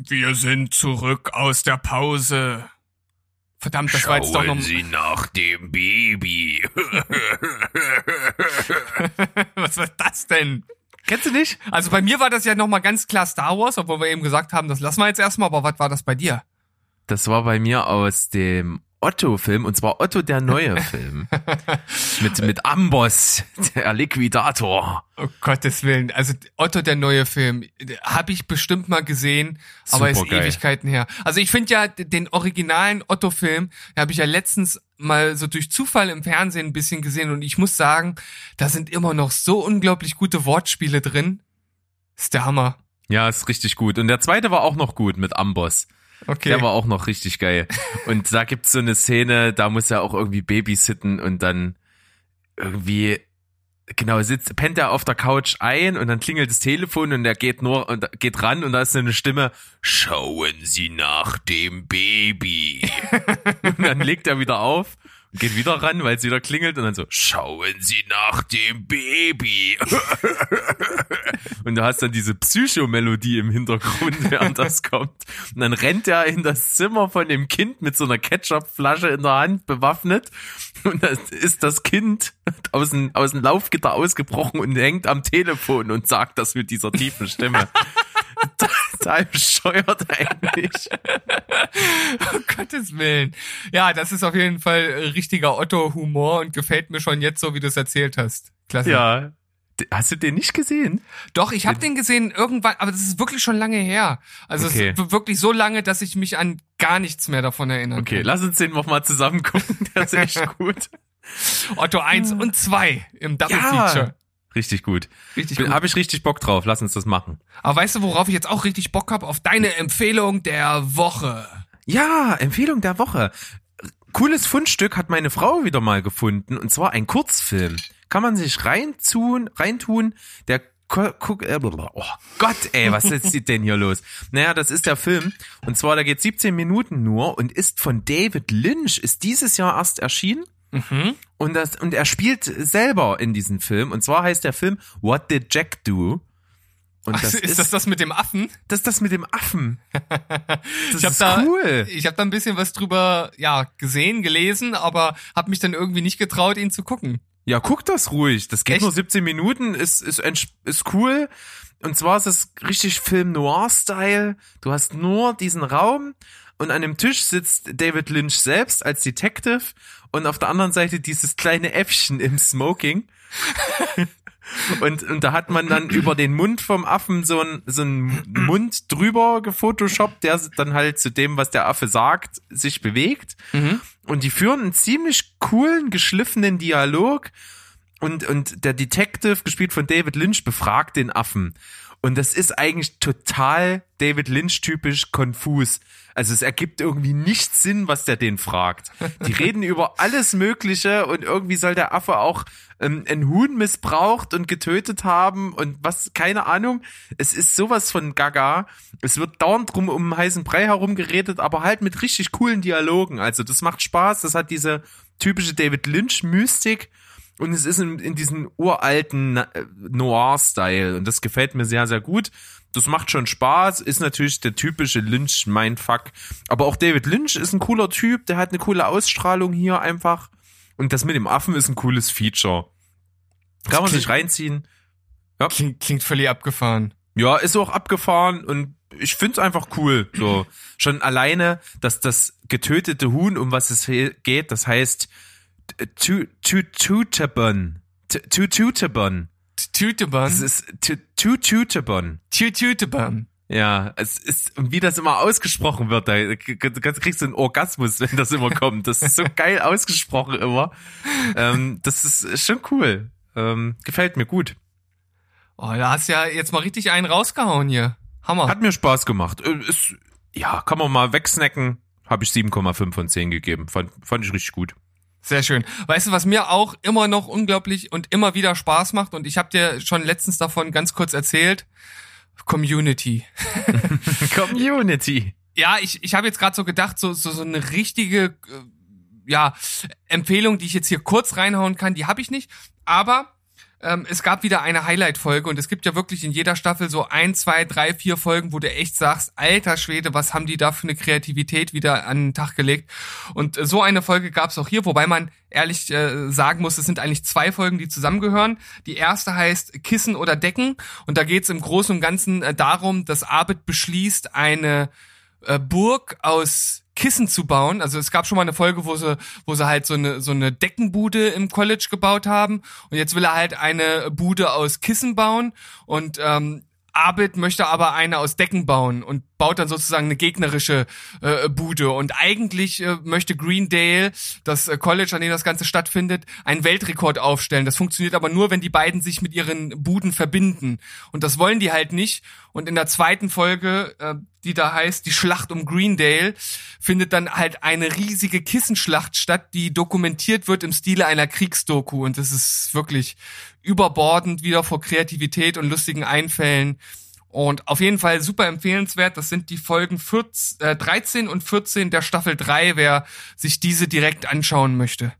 Wir sind zurück aus der Pause. Verdammt, das war jetzt doch noch. Sie nach dem Baby. Was war das denn? Kennst du nicht? Also bei mir war das ja nochmal ganz klar Star Wars, obwohl wir eben gesagt haben, das lassen wir jetzt erstmal, aber was war das bei dir? Das war bei mir aus dem Otto-Film, und zwar Otto der neue Film. mit, mit Amboss, der Liquidator. Oh Gottes Willen. Also Otto, der neue Film, habe ich bestimmt mal gesehen, aber ist Supergeil. Ewigkeiten her. Also ich finde ja den originalen Otto-Film, habe ich ja letztens mal so durch Zufall im Fernsehen ein bisschen gesehen und ich muss sagen, da sind immer noch so unglaublich gute Wortspiele drin. Ist der Hammer. Ja, ist richtig gut. Und der zweite war auch noch gut mit Amboss. Okay. Der war auch noch richtig geil. Und da gibt's so eine Szene, da muss er auch irgendwie babysitten und dann irgendwie genau sitzt pennt er auf der Couch ein und dann klingelt das Telefon und er geht nur und geht ran und da ist so eine Stimme schauen Sie nach dem Baby und dann legt er wieder auf geht wieder ran weil es wieder klingelt und dann so schauen Sie nach dem Baby. Und du hast dann diese Psychomelodie im Hintergrund während das kommt. Und dann rennt er in das Zimmer von dem Kind mit so einer Ketchupflasche in der Hand bewaffnet. Und dann ist das Kind aus dem, aus dem Laufgitter ausgebrochen und hängt am Telefon und sagt das mit dieser tiefen Stimme. Total bescheuert eigentlich. Um Gottes Willen. Ja, das ist auf jeden Fall richtiger Otto-Humor und gefällt mir schon jetzt so, wie du es erzählt hast. Klasse. Ja. Hast du den nicht gesehen? Doch, ich habe den gesehen irgendwann, aber das ist wirklich schon lange her. Also Okay. es ist wirklich so lange, dass ich mich an gar nichts mehr davon erinnern Okay, kann. lass uns den noch mal zusammen gucken. Der ist echt gut. Otto 1 und 2 im Double Ja. Feature. Richtig gut. Richtig gut. Hab ich richtig Bock drauf. Lass uns das machen. Aber weißt du, worauf ich jetzt auch richtig Bock hab? Auf deine Empfehlung der Woche. Ja, Empfehlung der Woche. Cooles Fundstück hat meine Frau wieder mal gefunden und zwar ein Kurzfilm. Kann man sich reintun, reintun. Der äh, oh Gott, ey, was ist denn hier los? Naja, das ist der Film und zwar da geht 17 Minuten nur und ist von David Lynch, ist dieses Jahr erst erschienen. Und, das, und er spielt selber in diesem Film. Und zwar heißt der Film What Did Jack Do? Und Ach, das ist, das das mit dem Affen? das ist das mit dem Affen. Das ist da, cool. Ich habe da ein bisschen was drüber, ja, gesehen, gelesen, aber habe mich dann irgendwie nicht getraut, ihn zu gucken. Ja, guck das ruhig. Das geht Echt? nur 17 Minuten, ist, ist, ist cool. Und zwar ist es richtig Film Noir-Style. Du hast nur diesen Raum und an dem Tisch sitzt David Lynch selbst als Detective und auf der anderen Seite dieses kleine Äffchen im Smoking. Und, und da hat man dann über den Mund vom Affen so einen so einen Mund drüber gefotoshoppt, der dann halt zu dem, was der Affe sagt, sich bewegt. Und die führen einen ziemlich coolen, geschliffenen Dialog. Und, und der Detective, gespielt von David Lynch, befragt den Affen. Und das ist eigentlich total David Lynch-typisch konfus. Also es ergibt irgendwie nicht Sinn, was der den fragt. Die reden über alles Mögliche und irgendwie soll der Affe auch ähm, ein Huhn missbraucht und getötet haben und was, keine Ahnung. Es ist sowas von Gaga. Es wird dauernd drum um einen heißen Brei herum geredet, aber halt mit richtig coolen Dialogen. Also das macht Spaß. Das hat diese typische David Lynch-Mystik. Und es ist in, in diesem uralten äh, Noir-Style. Und das gefällt mir sehr, sehr gut. Das macht schon Spaß, ist natürlich der typische Lynch-Mindfuck. Aber auch David Lynch ist ein cooler Typ, der hat eine coole Ausstrahlung hier einfach. Und das mit dem Affen ist ein cooles Feature. Kann man sich reinziehen. Klingt, klingt völlig abgefahren. Ja, ist auch abgefahren und ich find's einfach cool. So schon alleine, dass das getötete Huhn, um was es geht, das heißt Tu- Tu- Tutebon. Tu- Tu- Tutebon. Tütebahn. Das ist Tu- Tu- Tutebon. Tütebahn. Ja, es ist, wie das immer ausgesprochen wird, da kriegst du einen Orgasmus, wenn das immer kommt. Das ist so geil ausgesprochen immer. Ähm, das ist schon cool. Ähm, gefällt mir gut. Oh, da hast du ja jetzt mal richtig einen rausgehauen hier. Hammer. Hat mir Spaß gemacht. Äh, Ist, ja, kann man mal wegsnacken. Habe ich 7,5 von 10 gegeben. Fand, fand ich richtig gut. Sehr schön. Weißt du, was mir auch immer noch unglaublich und immer wieder Spaß macht und ich habe dir schon letztens davon ganz kurz erzählt, Community. Community. Ja, ich, ich habe jetzt gerade so gedacht, so, so, so eine richtige äh, ja, Empfehlung, die ich jetzt hier kurz reinhauen kann, die habe ich nicht. Aber ähm, es gab wieder eine Highlight-Folge und es gibt ja wirklich in jeder Staffel so ein, zwei, drei, vier Folgen, wo du echt sagst, alter Schwede, was haben die da für eine Kreativität wieder an den Tag gelegt. Und äh, so eine Folge gab es auch hier, wobei man ehrlich äh, sagen muss, es sind eigentlich zwei Folgen, die zusammengehören. Die erste heißt Kissen oder Decken und da geht es im Großen und Ganzen äh, darum, dass Arbeit beschließt, eine äh, Burg aus Kissen zu bauen. Also es gab schon mal eine Folge, wo sie, wo sie halt so eine, so eine Deckenbude im College gebaut haben. Und jetzt will er halt eine Bude aus Kissen bauen. Und ähm, Abid möchte aber eine aus Decken bauen und baut dann sozusagen eine gegnerische äh, Bude. Und eigentlich äh, möchte Greendale, das äh, College, an dem das Ganze stattfindet, einen Weltrekord aufstellen. Das funktioniert aber nur, wenn die beiden sich mit ihren Buden verbinden. Und das wollen die halt nicht. Und in der zweiten Folge, äh, die da heißt Die Schlacht um Greendale, findet dann halt eine riesige Kissenschlacht statt, die dokumentiert wird im Stile einer Kriegsdoku. Und das ist wirklich überbordend wieder vor Kreativität und lustigen Einfällen. Und auf jeden Fall super empfehlenswert. Das sind die Folgen 14, äh, 13 und 14 der Staffel 3, wer sich diese direkt anschauen möchte.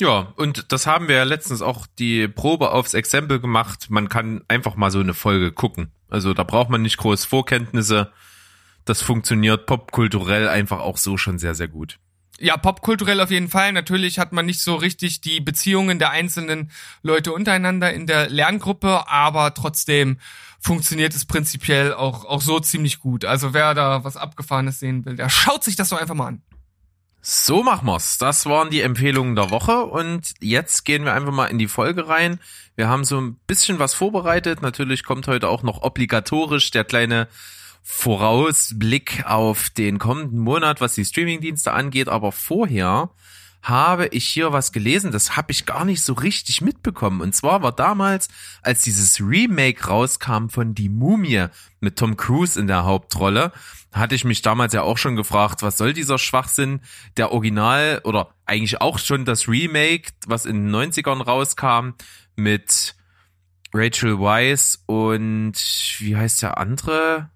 Ja, und das haben wir ja letztens auch die Probe aufs Exempel gemacht. Man kann einfach mal so eine Folge gucken. Also da braucht man nicht groß Vorkenntnisse. Das funktioniert popkulturell einfach auch so schon sehr, sehr gut. Ja, popkulturell auf jeden Fall. Natürlich hat man nicht so richtig die Beziehungen der einzelnen Leute untereinander in der Lerngruppe, aber trotzdem funktioniert es prinzipiell auch, auch so ziemlich gut. Also wer da was Abgefahrenes sehen will, der schaut sich das doch einfach mal an. So machen wir's. Das waren die Empfehlungen der Woche und jetzt gehen wir einfach mal in die Folge rein. Wir haben so ein bisschen was vorbereitet. Natürlich kommt heute auch noch obligatorisch der kleine Vorausblick auf den kommenden Monat, was die Streamingdienste angeht. Aber vorher habe ich hier was gelesen, das habe ich gar nicht so richtig mitbekommen. Und zwar war damals, als dieses Remake rauskam von Die Mumie mit Tom Cruise in der Hauptrolle, hatte ich mich damals ja auch schon gefragt, was soll dieser Schwachsinn? Der Original oder eigentlich auch schon das Remake, was in den 90ern rauskam mit Rachel Weisz und wie heißt der andere?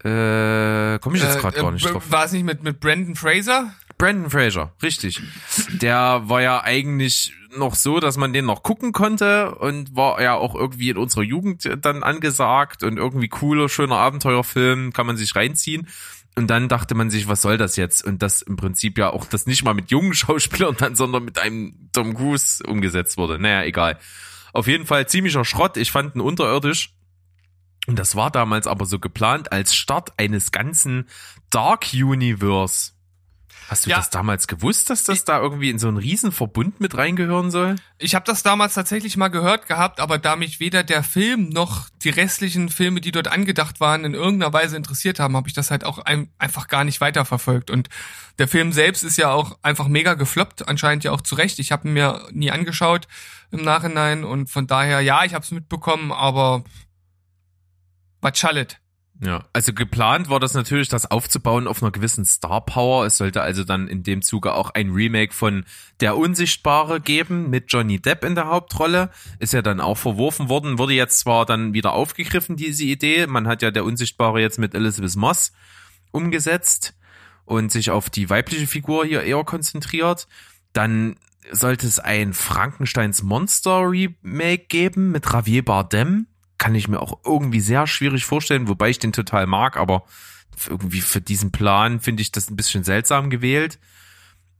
Äh, komme ich jetzt gerade äh, gar nicht drauf. War es nicht mit, mit Brandon Fraser? Brandon Fraser, richtig. Der war ja eigentlich noch so, dass man den noch gucken konnte und war ja auch irgendwie in unserer Jugend dann angesagt und irgendwie cooler, schöner Abenteuerfilm, kann man sich reinziehen. Und dann dachte man sich, was soll das jetzt? Und das im Prinzip ja auch das nicht mal mit jungen Schauspielern dann, sondern mit einem Tom Cruise umgesetzt wurde. Naja, egal. Auf jeden Fall ziemlicher Schrott. Ich fand ihn unterirdisch. Und das war damals aber so geplant als Start eines ganzen Dark Universe. Hast du ja. das damals gewusst, dass das ich, da irgendwie in so einen Riesenverbund mit reingehören soll? Ich habe das damals tatsächlich mal gehört gehabt, aber da mich weder der Film noch die restlichen Filme, die dort angedacht waren, in irgendeiner Weise interessiert haben, habe ich das halt auch ein, einfach gar nicht weiterverfolgt. Und der Film selbst ist ja auch einfach mega gefloppt, anscheinend ja auch zu Recht. Ich habe ihn mir nie angeschaut im Nachhinein und von daher, ja, ich habe es mitbekommen, aber was schallet. Ja, also geplant war das natürlich, das aufzubauen auf einer gewissen Star Power. Es sollte also dann in dem Zuge auch ein Remake von Der Unsichtbare geben mit Johnny Depp in der Hauptrolle. Ist ja dann auch verworfen worden, wurde jetzt zwar dann wieder aufgegriffen, diese Idee. Man hat ja Der Unsichtbare jetzt mit Elizabeth Moss umgesetzt und sich auf die weibliche Figur hier eher konzentriert. Dann sollte es ein Frankensteins Monster Remake geben mit Javier Bardem kann ich mir auch irgendwie sehr schwierig vorstellen, wobei ich den total mag, aber irgendwie für diesen Plan finde ich das ein bisschen seltsam gewählt.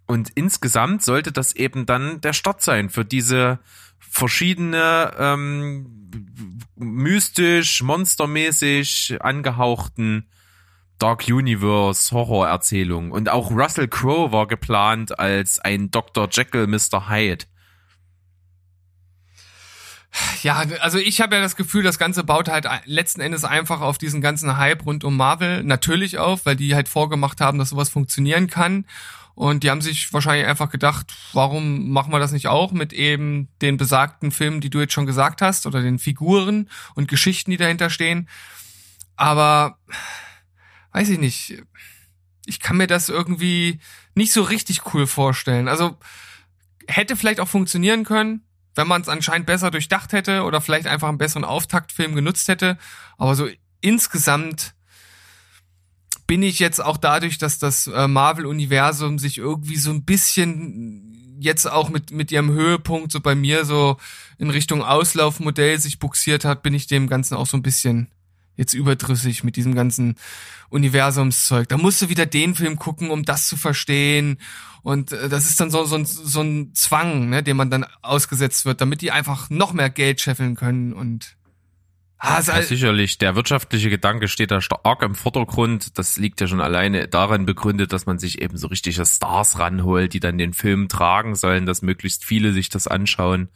Und insgesamt sollte das eben dann der Start sein für diese verschiedene ähm, mystisch, monstermäßig angehauchten Dark Universe Horrorerzählungen. Und auch Russell Crowe war geplant als ein Dr. Jekyll, Mr. Hyde. Ja, also ich habe ja das Gefühl, das Ganze baut halt letzten Endes einfach auf diesen ganzen Hype rund um Marvel natürlich auf, weil die halt vorgemacht haben, dass sowas funktionieren kann. Und die haben sich wahrscheinlich einfach gedacht, warum machen wir das nicht auch mit eben den besagten Filmen, die du jetzt schon gesagt hast, oder den Figuren und Geschichten, die dahinter stehen. Aber weiß ich nicht. Ich kann mir das irgendwie nicht so richtig cool vorstellen. Also hätte vielleicht auch funktionieren können, wenn man es anscheinend besser durchdacht hätte oder vielleicht einfach einen besseren Auftaktfilm genutzt hätte. Aber so insgesamt bin ich jetzt auch dadurch, dass das äh, Marvel-Universum sich irgendwie so ein bisschen jetzt auch mit, mit ihrem Höhepunkt so bei mir so in Richtung Auslaufmodell sich buxiert hat, bin ich dem Ganzen auch so ein bisschen jetzt überdrüssig mit diesem ganzen Universumszeug. Da musst du wieder den Film gucken, um das zu verstehen. Und äh, das ist dann so, so, ein, so ein Zwang, ne, dem man dann ausgesetzt wird, damit die einfach noch mehr Geld scheffeln können und Ah, ja, sicherlich. Der wirtschaftliche Gedanke steht da stark im Vordergrund. Das liegt ja schon alleine daran begründet, dass man sich eben so richtige Stars ranholt, die dann den Film tragen sollen, dass möglichst viele sich das anschauen.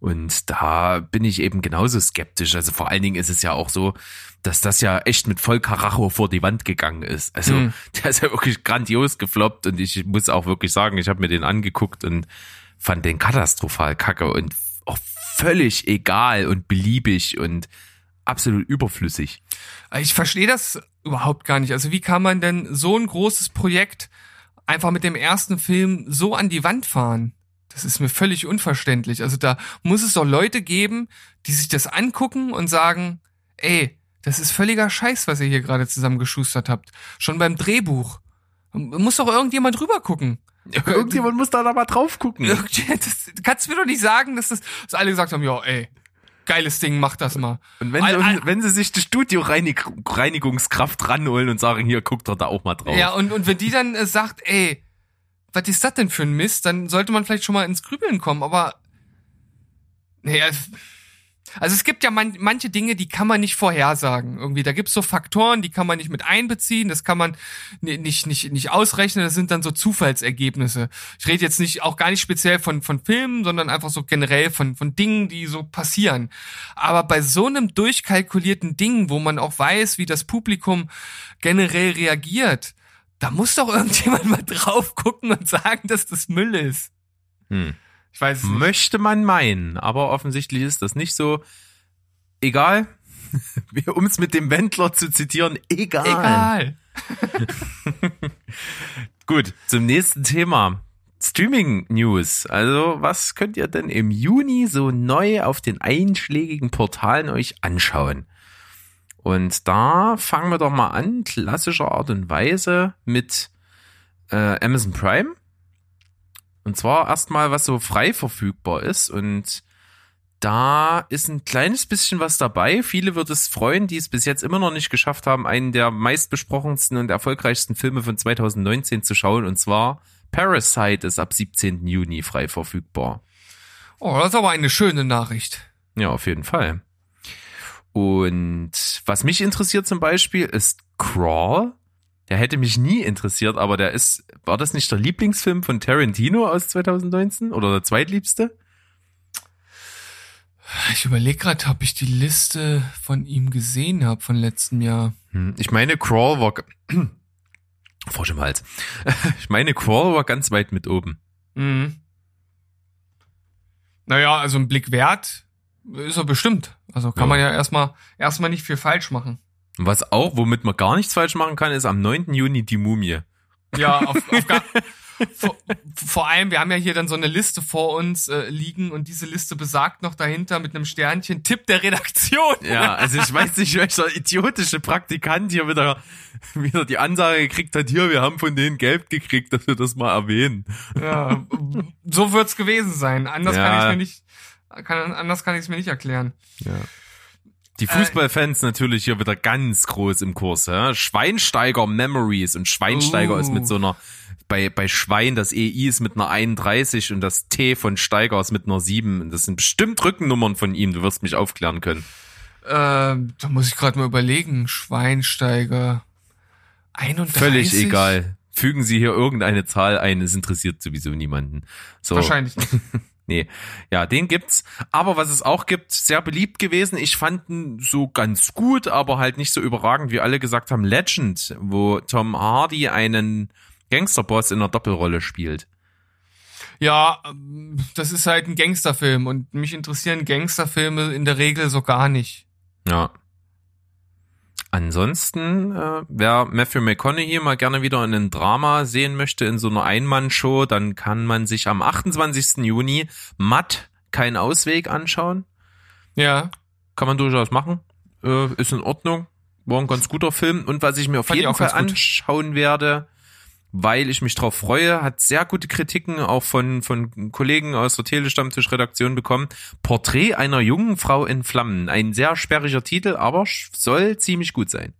Und da bin ich eben genauso skeptisch. Also vor allen Dingen ist es ja auch so, dass das ja echt mit voll Karacho vor die Wand gegangen ist. Also mhm. der ist ja wirklich grandios gefloppt und ich muss auch wirklich sagen, ich habe mir den angeguckt und fand den katastrophal kacke und auch völlig egal und beliebig und absolut überflüssig. Ich verstehe das überhaupt gar nicht. Also wie kann man denn so ein großes Projekt einfach mit dem ersten Film so an die Wand fahren? Das ist mir völlig unverständlich. Also da muss es doch Leute geben, die sich das angucken und sagen, ey, das ist völliger Scheiß, was ihr hier gerade zusammengeschustert habt. Schon beim Drehbuch. Muss doch irgendjemand rüber gucken. Ja, irgendjemand muss da mal drauf gucken. Das, kannst du mir doch nicht sagen, dass das dass alle gesagt haben, ja, ey, geiles Ding, mach das mal. Und wenn, all, all, wenn sie sich die Studio-Reinigungskraft ranholen und sagen, hier, guckt doch da auch mal drauf. Ja, und, und wenn die dann äh, sagt, ey, was ist das denn für ein Mist, dann sollte man vielleicht schon mal ins Grübeln kommen, aber nee, also, es gibt ja man, manche Dinge, die kann man nicht vorhersagen. Irgendwie, da gibt's so Faktoren, die kann man nicht mit einbeziehen, das kann man nicht, nicht, nicht ausrechnen, das sind dann so Zufallsergebnisse. Ich rede jetzt nicht, auch gar nicht speziell von, von Filmen, sondern einfach so generell von, von Dingen, die so passieren. Aber bei so einem durchkalkulierten Ding, wo man auch weiß, wie das Publikum generell reagiert, da muss doch irgendjemand mal drauf gucken und sagen, dass das Müll ist. Hm. Ich weiß nicht. Möchte man meinen, aber offensichtlich ist das nicht so. Egal. um es mit dem Wendler zu zitieren, egal. Egal. Gut, zum nächsten Thema. Streaming News. Also, was könnt ihr denn im Juni so neu auf den einschlägigen Portalen euch anschauen? Und da fangen wir doch mal an, klassischer Art und Weise mit äh, Amazon Prime. Und zwar erstmal, was so frei verfügbar ist. Und da ist ein kleines bisschen was dabei. Viele wird es freuen, die es bis jetzt immer noch nicht geschafft haben, einen der meistbesprochensten und erfolgreichsten Filme von 2019 zu schauen. Und zwar Parasite ist ab 17. Juni frei verfügbar. Oh, das ist aber eine schöne Nachricht. Ja, auf jeden Fall. Und was mich interessiert zum Beispiel ist Crawl. Der hätte mich nie interessiert, aber der ist, war das nicht der Lieblingsfilm von Tarantino aus 2019 oder der zweitliebste? Ich überlege gerade, ob ich die Liste von ihm gesehen habe von letztem Jahr. Hm, ich meine, Crawl war Frosch im Hals. Ich meine, Crawl war ganz weit mit oben. Mhm. Naja, also ein Blick wert ist er bestimmt. Also kann ja. man ja erstmal erstmal nicht viel falsch machen. Was auch, womit man gar nichts falsch machen kann, ist am 9. Juni die Mumie. Ja, auf, auf gar, vor, vor allem, wir haben ja hier dann so eine Liste vor uns äh, liegen und diese Liste besagt noch dahinter mit einem Sternchen Tipp der Redaktion. Ja, also ich weiß nicht, welcher idiotische Praktikant hier wieder, wieder die Ansage gekriegt hat, hier, wir haben von denen Geld gekriegt, dass wir das mal erwähnen. Ja, so wird's gewesen sein. Anders ja. kann ich mir nicht, kann, anders kann ich es mir nicht erklären. Ja. Die Fußballfans äh, natürlich hier wieder ganz groß im Kurs. Ja? Schweinsteiger Memories und Schweinsteiger uh. ist mit so einer bei bei Schwein das EI ist mit einer 31 und das T von Steiger ist mit einer 7. Das sind bestimmt Rückennummern von ihm. Du wirst mich aufklären können. Ähm, da muss ich gerade mal überlegen. Schweinsteiger 31. Völlig egal. Fügen Sie hier irgendeine Zahl ein, es interessiert sowieso niemanden. So. Wahrscheinlich nicht. Nee, ja, den gibt's. Aber was es auch gibt, sehr beliebt gewesen. Ich fand ihn so ganz gut, aber halt nicht so überragend, wie alle gesagt haben. Legend, wo Tom Hardy einen Gangsterboss in einer Doppelrolle spielt. Ja, das ist halt ein Gangsterfilm und mich interessieren Gangsterfilme in der Regel so gar nicht. Ja. Ansonsten, äh, wer Matthew McConaughey mal gerne wieder in einem Drama sehen möchte, in so einer Einmannshow, dann kann man sich am 28. Juni Matt kein Ausweg anschauen. Ja. Kann man durchaus machen. Äh, ist in Ordnung. War ein ganz guter Film. Und was ich mir auf Fand jeden Fall anschauen werde, weil ich mich drauf freue, hat sehr gute Kritiken auch von, von Kollegen aus der Telestammtisch-Redaktion bekommen. Porträt einer jungen Frau in Flammen. Ein sehr sperriger Titel, aber soll ziemlich gut sein.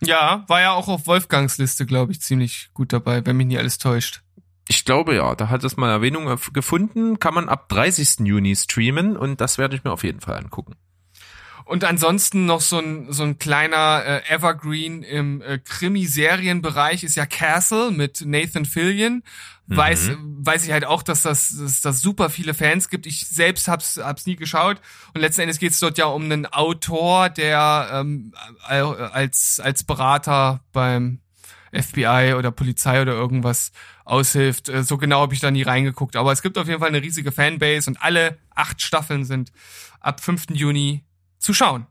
Ja, war ja auch auf Wolfgangs Liste, glaube ich, ziemlich gut dabei, wenn mich nicht alles täuscht. Ich glaube ja, da hat es mal Erwähnung gefunden. Kann man ab 30. Juni streamen und das werde ich mir auf jeden Fall angucken. Und ansonsten noch so ein, so ein kleiner äh, Evergreen im äh, Krimi-Serienbereich ist ja Castle mit Nathan Fillion. Weiß, weiß ich halt auch, dass das, dass das super viele Fans gibt. Ich selbst hab's, hab's nie geschaut. Und letzten Endes geht's dort ja um einen Autor, der ähm, als, als Berater beim FBI oder Polizei oder irgendwas aushilft. Äh, So genau habe ich da nie reingeguckt. Aber es gibt auf jeden Fall eine riesige Fanbase und alle acht Staffeln sind ab 5. Juni zu schauen.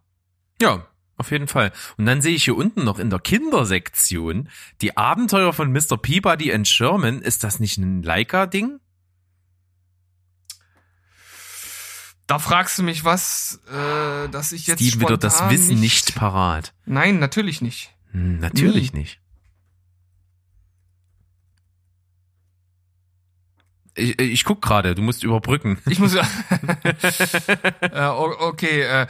Ja, auf jeden Fall. Und dann sehe ich hier unten noch in der Kindersektion die Abenteuer von Mr. Peabody and Sherman. Ist das nicht ein Leica-Ding? Da fragst du mich was, äh, dass ich jetzt Steven wieder das Wissen nicht parat. Nein, natürlich nicht. Hm, natürlich Nie. nicht. Ich, ich guck gerade, du musst überbrücken. Ich muss. äh, okay. Äh.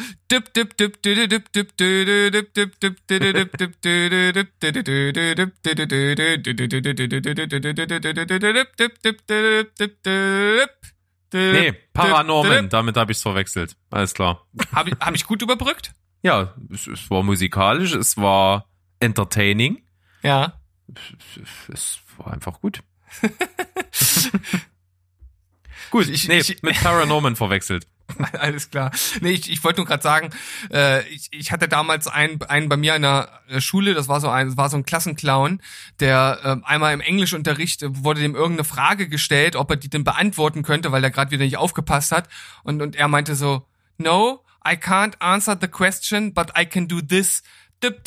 Nee, Paranorman, damit habe ich es verwechselt. Alles klar. Habe ich, hab ich gut überbrückt? Ja, es, es war musikalisch, es war entertaining. Ja. Es, es war einfach gut. Gut, ich, nee, ich mit Sarah Norman verwechselt. Alles klar. Nee, ich, ich wollte nur gerade sagen, äh, ich, ich hatte damals einen, einen bei mir in der Schule, das war so ein, das war so ein Klassenclown, der äh, einmal im Englischunterricht wurde dem irgendeine Frage gestellt, ob er die denn beantworten könnte, weil er gerade wieder nicht aufgepasst hat. Und, und er meinte so, no, I can't answer the question, but I can do this. Und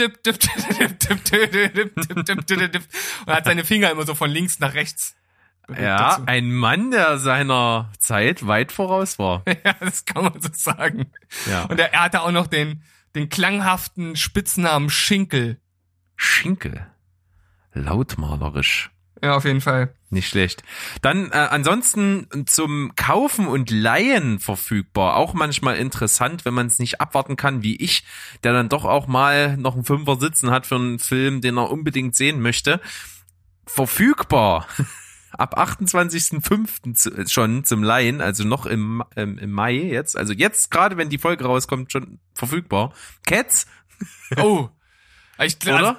hat seine Finger immer so von links nach rechts ja, dazu. ein Mann, der seiner Zeit weit voraus war. Ja, das kann man so sagen. Ja. Und er, er hatte auch noch den, den klanghaften Spitznamen Schinkel. Schinkel. Lautmalerisch. Ja, auf jeden Fall. Nicht schlecht. Dann äh, ansonsten zum Kaufen und Leihen verfügbar. Auch manchmal interessant, wenn man es nicht abwarten kann, wie ich, der dann doch auch mal noch einen Fünfer sitzen hat für einen Film, den er unbedingt sehen möchte. Verfügbar. Ab 28.05. zu- schon zum Leihen, also noch im, ähm, im Mai jetzt. Also jetzt gerade, wenn die Folge rauskommt, schon verfügbar. Cats Oh. Ich, Oder? also,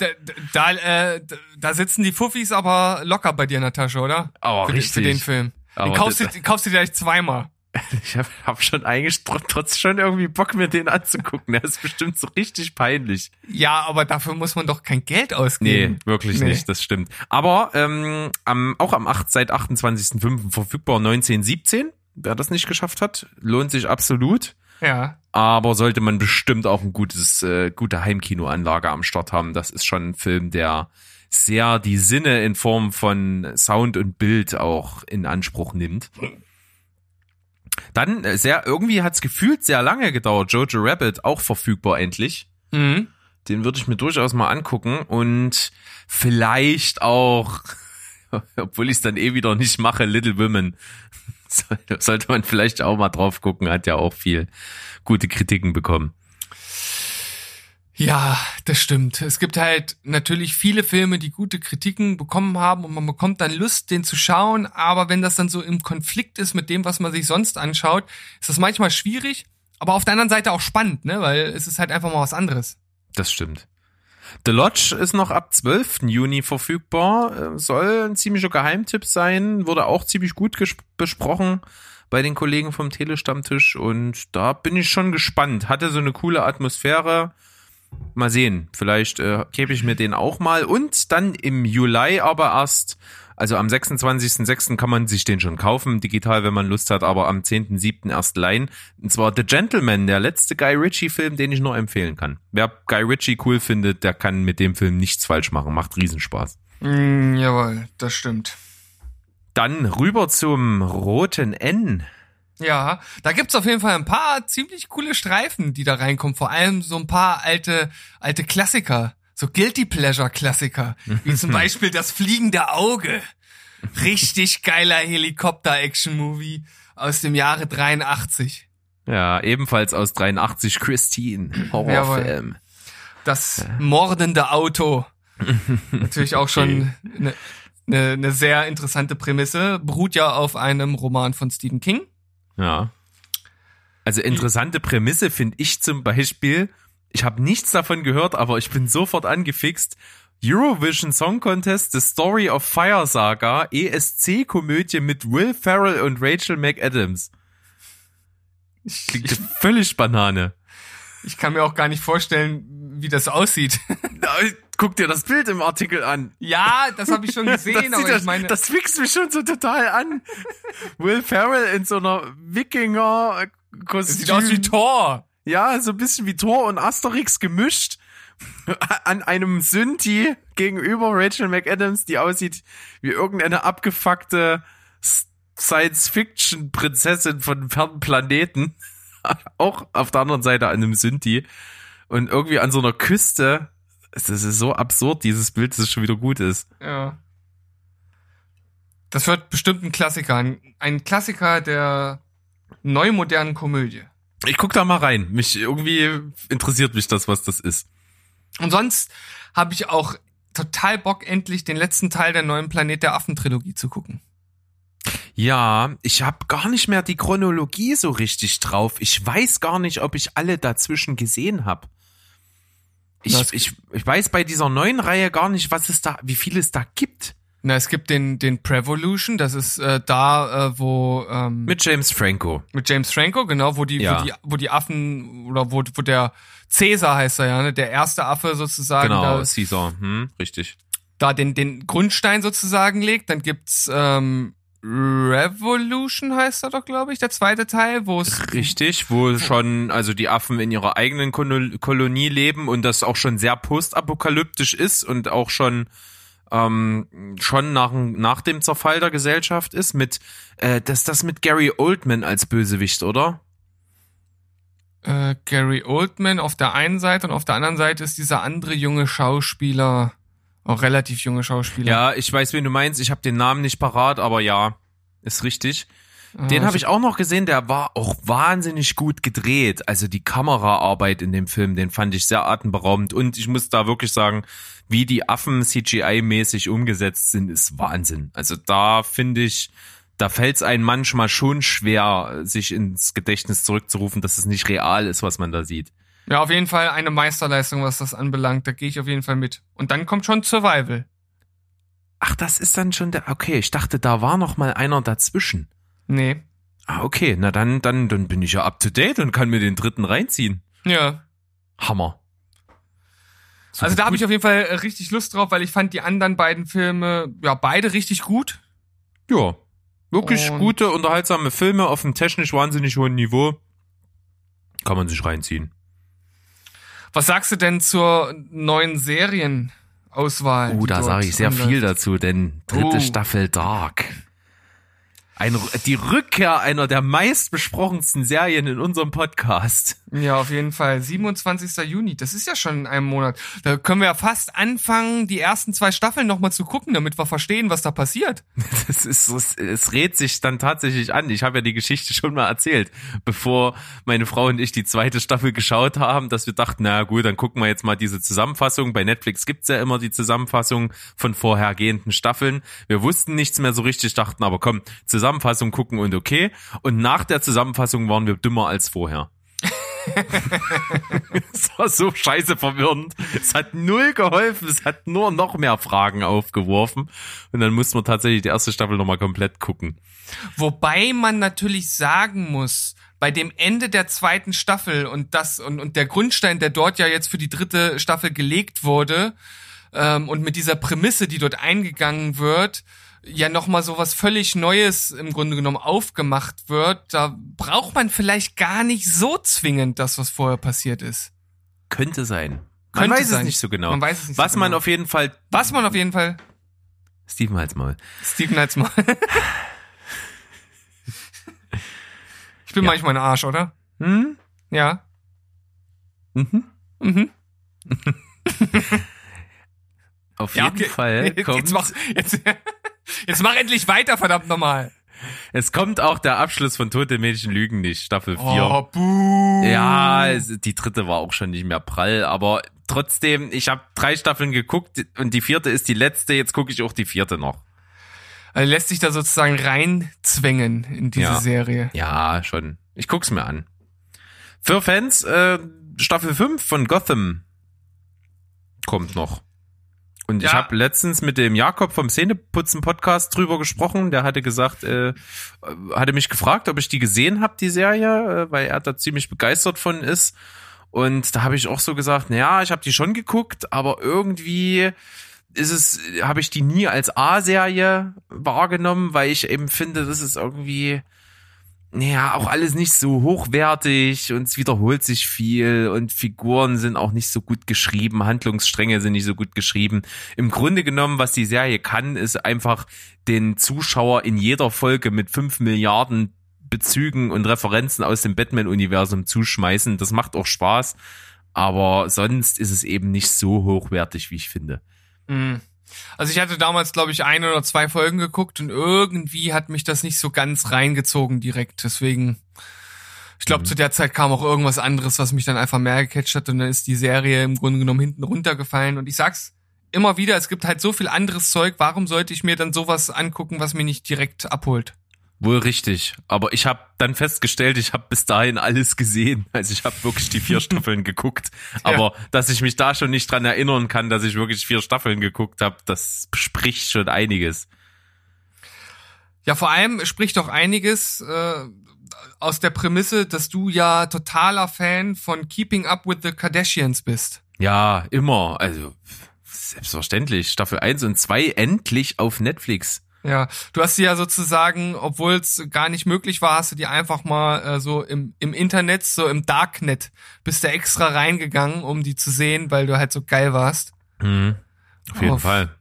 da, da, äh, da sitzen die Fuffis aber locker bei dir in der Tasche, oder? Aber für, den- richtig. für den Film. Den kaufst, du, kaufst du dir gleich zweimal. Ich habe hab schon eigentlich tr- trotz schon irgendwie Bock, mir den anzugucken. Der ist bestimmt so richtig peinlich. Ja, aber dafür muss man doch kein Geld Nee, ausgeben. wirklich Nee. nicht, das stimmt. Aber ähm, am, auch am 8, seit 28.05. verfügbar 1917. Wer das nicht geschafft hat, lohnt sich absolut. Ja. Aber sollte man bestimmt auch ein gutes, äh, gute Heimkinoanlage am Start haben. Das ist schon ein Film, der sehr die Sinne in Form von Sound und Bild auch in Anspruch nimmt. Dann äh, sehr, irgendwie hat's gefühlt sehr lange gedauert. Jojo Rabbit auch verfügbar endlich. Mhm. Den würde ich mir durchaus mal angucken und vielleicht auch, obwohl ich es dann eh wieder nicht mache, Little Women. Sollte- Sollte man vielleicht auch mal drauf gucken, hat ja auch viel gute Kritiken bekommen. Ja, das stimmt. Es gibt halt natürlich viele Filme, die gute Kritiken bekommen haben und man bekommt dann Lust, den zu schauen. Aber wenn das dann so im Konflikt ist mit dem, was man sich sonst anschaut, ist das manchmal schwierig. Aber auf der anderen Seite auch spannend, ne? Weil es ist halt einfach mal was anderes. Das stimmt. The Lodge ist noch ab 12. Juni verfügbar. Äh, Soll ein ziemlicher Geheimtipp sein. Wurde auch ziemlich gut besprochen bei den Kollegen vom Telestammtisch. Und da bin ich schon gespannt. Hatte so eine coole Atmosphäre. Mal sehen. Vielleicht äh, gebe ich mir den auch mal. Und dann im Juli aber erst, also am 26.06. kann man sich den schon kaufen, digital, wenn man Lust hat, aber am 10.07. erst leihen. Und zwar The Gentleman, der letzte Guy Ritchie-Film, den ich nur empfehlen kann. Wer Guy Ritchie cool findet, der kann mit dem Film nichts falsch machen. Macht Riesenspaß. Mm, jawohl, das stimmt. Dann rüber zum roten N. Ja, da gibt's auf jeden Fall ein paar ziemlich coole Streifen, die da reinkommen. Vor allem so ein paar alte, alte Klassiker. so Guilty Pleasure Klassiker, wie zum Beispiel das fliegende Auge. Richtig geiler Helikopter-Action-Movie aus dem Jahre 83. Ja, ebenfalls aus 83 Christine. Horrorfilm. Das mordende Auto. Natürlich auch schon eine ne, eine sehr interessante Prämisse. Beruht ja auf einem Roman von Stephen King. Ja. Also interessante Prämisse finde ich zum Beispiel, ich habe nichts davon gehört, aber ich bin sofort angefixt. Eurovision Song Contest, The Story of Fire Saga, ESC-Komödie mit Will Ferrell und Rachel McAdams. Klingt völlig Banane. Ich kann mir auch gar nicht vorstellen, wie das aussieht. Guck dir das Bild im Artikel an. Ja, das habe ich schon gesehen, das, aber das, ich meine, das fixt mich schon so total an. Will Ferrell in so einer Wikinger es sieht aus wie Thor. Ja, so ein bisschen wie Thor und Asterix gemischt. An einem Synthi gegenüber Rachel McAdams, die aussieht wie irgendeine abgefuckte Science-Fiction-Prinzessin von fernen Planeten. Auch auf der anderen Seite an einem Synthi. Und irgendwie an so einer Küste. Es ist so absurd, dieses Bild, dass es schon wieder gut ist. Ja. Das wird bestimmt ein Klassiker. Ein, Klassiker der neumodernen Komödie. Ich guck da mal rein. Mich irgendwie interessiert mich das, was das ist. Und sonst habe ich auch total Bock, endlich den letzten Teil der neuen Planet der Affen Trilogie zu gucken. Ja, ich habe gar nicht mehr die Chronologie so richtig drauf. Ich weiß gar nicht, ob ich alle dazwischen gesehen habe. Ich, ich, ich weiß bei dieser neuen Reihe gar nicht, was es da, wie viel es da gibt. Na, es gibt den, den Prevolution, das ist äh, da, äh, wo ähm, Mit James Franco. mit James Franco, genau, wo die, Ja. wo die, wo die Affen oder wo, wo der Cäsar heißt er ja, ne, der erste Affe sozusagen Genau, da, Caesar. Hm, richtig. da den, den Grundstein sozusagen legt. Dann gibt's ähm, Revolution heißt er doch, glaube ich, der zweite Teil, wo es Richtig, wo schon, also die Affen in ihrer eigenen Kolo- Kolonie leben und das auch schon sehr postapokalyptisch ist und auch schon ähm, schon nach, nach dem Zerfall der Gesellschaft ist, mit äh, das das mit Gary Oldman als Bösewicht, oder? äh, Gary Oldman auf der einen Seite und auf der anderen Seite ist dieser andere junge Schauspieler, auch relativ junge Schauspieler. Ja, ich weiß, wen du meinst. Ich habe den Namen nicht parat, aber ja, ist richtig. Den Äh, habe ich auch noch gesehen, der war auch wahnsinnig gut gedreht. Also die Kameraarbeit in dem Film, den fand ich sehr atemberaubend. Und ich muss da wirklich sagen, wie die Affen CGI-mäßig umgesetzt sind, ist Wahnsinn. Also da finde ich, da fällt es einem manchmal schon schwer, sich ins Gedächtnis zurückzurufen, dass es nicht real ist, was man da sieht. Ja, auf jeden Fall eine Meisterleistung, was das anbelangt. Da gehe ich auf jeden Fall mit. Und dann kommt schon Survival. Ach, das ist dann schon der. Okay, ich dachte, da war noch mal einer dazwischen. Nee. Ah, okay, na dann, dann, dann bin ich ja up to date und kann mir den dritten reinziehen. Ja. Hammer. So Also da habe ich auf jeden Fall äh, richtig Lust drauf, weil ich fand die anderen beiden Filme, ja, beide richtig gut. Ja. Wirklich Und- gute, unterhaltsame Filme auf einem technisch wahnsinnig hohen Niveau. Kann man sich reinziehen. Was sagst du denn zur neuen Serienauswahl? Oh, die da sage ich sehr anläuft? viel dazu, denn dritte Oh. Staffel Dark. Ein, die Rückkehr einer der meistbesprochensten Serien in unserem Podcast. Ja, auf jeden Fall. 27. Juni, das ist ja schon in einem Monat. Da können wir ja fast anfangen, die ersten zwei Staffeln nochmal zu gucken, damit wir verstehen, was da passiert. Das ist, es, es rät sich dann tatsächlich an. Ich habe ja die Geschichte schon mal erzählt, bevor meine Frau und ich die zweite Staffel geschaut haben, dass wir dachten, na gut, dann gucken wir jetzt mal diese Zusammenfassung. Bei Netflix gibt's ja immer die Zusammenfassung von vorhergehenden Staffeln. Wir wussten nichts mehr so richtig, dachten aber komm, Zusammenfassung gucken und okay. Und nach der Zusammenfassung waren wir dümmer als vorher. es war so scheiße verwirrend. Es hat null geholfen. Es hat nur noch mehr Fragen aufgeworfen. Und dann mussten wir tatsächlich die erste Staffel nochmal komplett gucken. Wobei man natürlich sagen muss, bei dem Ende der zweiten Staffel und das und, und der Grundstein, der dort ja jetzt für die dritte Staffel gelegt wurde, ähm, und mit dieser Prämisse, die dort eingegangen wird, ja nochmal so was völlig Neues im Grunde genommen aufgemacht wird, da braucht man vielleicht gar nicht so zwingend das, was vorher passiert ist. Könnte sein. Man Könnte weiß sein. es nicht so genau. Man weiß es nicht Was so man genau. auf jeden Fall. Was man auf jeden Fall, Steven Halsmaul. Steven als mal. ich bin Ja. manchmal ein Arsch, oder? Hm? Ja. Mhm. Mhm. Auf Ja, jeden okay. Fall kommt, jetzt, mach, jetzt, jetzt mach endlich weiter, verdammt nochmal. es kommt auch der Abschluss von Tote Mädchen Lügen nicht, Staffel 4. Oh, buh. Ja, die dritte war auch schon nicht mehr prall, aber trotzdem, ich habe drei Staffeln geguckt und die vierte ist die letzte, jetzt gucke ich auch die vierte noch. Also lässt sich da sozusagen reinzwängen in diese Ja. Serie. Ja, schon. Ich guck's mir an. Für Fans, äh, Staffel 5 von Gotham kommt noch. Und ich Ja. habe letztens mit dem Jakob vom Szeneputzen Podcast drüber gesprochen. Der hatte gesagt, äh, hatte mich gefragt, ob ich die gesehen habe, die Serie, äh, weil er da ziemlich begeistert von ist. Und da habe ich auch so gesagt, naja, ich habe die schon geguckt, aber irgendwie ist es, habe ich die nie als A-Serie wahrgenommen, weil ich eben finde, das ist irgendwie, ja, auch alles nicht so hochwertig und es wiederholt sich viel und Figuren sind auch nicht so gut geschrieben, Handlungsstränge sind nicht so gut geschrieben. Im Grunde genommen, was die Serie kann, ist einfach den Zuschauer in jeder Folge mit fünf Milliarden Bezügen und Referenzen aus dem Batman-Universum zuschmeißen. Das macht auch Spaß, aber sonst ist es eben nicht so hochwertig, wie ich finde. Mhm. Also ich hatte damals, glaube ich, ein oder zwei Folgen geguckt und irgendwie hat mich das nicht so ganz reingezogen direkt. Deswegen, ich glaube, zu der Zeit kam auch irgendwas anderes, was mich dann einfach mehr gecatcht hat und dann ist die Serie im Grunde genommen hinten runtergefallen. Und ich sag's immer wieder, es gibt halt so viel anderes Zeug. Warum sollte ich mir dann sowas angucken, was mich nicht direkt abholt? Wohl richtig, aber ich habe dann festgestellt, ich habe bis dahin alles gesehen. Also ich habe wirklich die vier Staffeln geguckt, aber dass ich mich da schon nicht dran erinnern kann, dass ich wirklich vier Staffeln geguckt habe, das spricht schon einiges. Ja, vor allem spricht doch einiges äh, aus der Prämisse, dass du ja totaler Fan von Keeping Up with the Kardashians bist. Ja, immer, also selbstverständlich, Staffel 1 und 2 endlich auf Netflix. Ja, du hast sie ja sozusagen, obwohl es gar nicht möglich war, hast du die einfach mal äh, so im, im Internet, so im Darknet, bist du extra reingegangen, um die zu sehen, weil du halt so geil warst Mhm. Auf jeden Auf- Fall.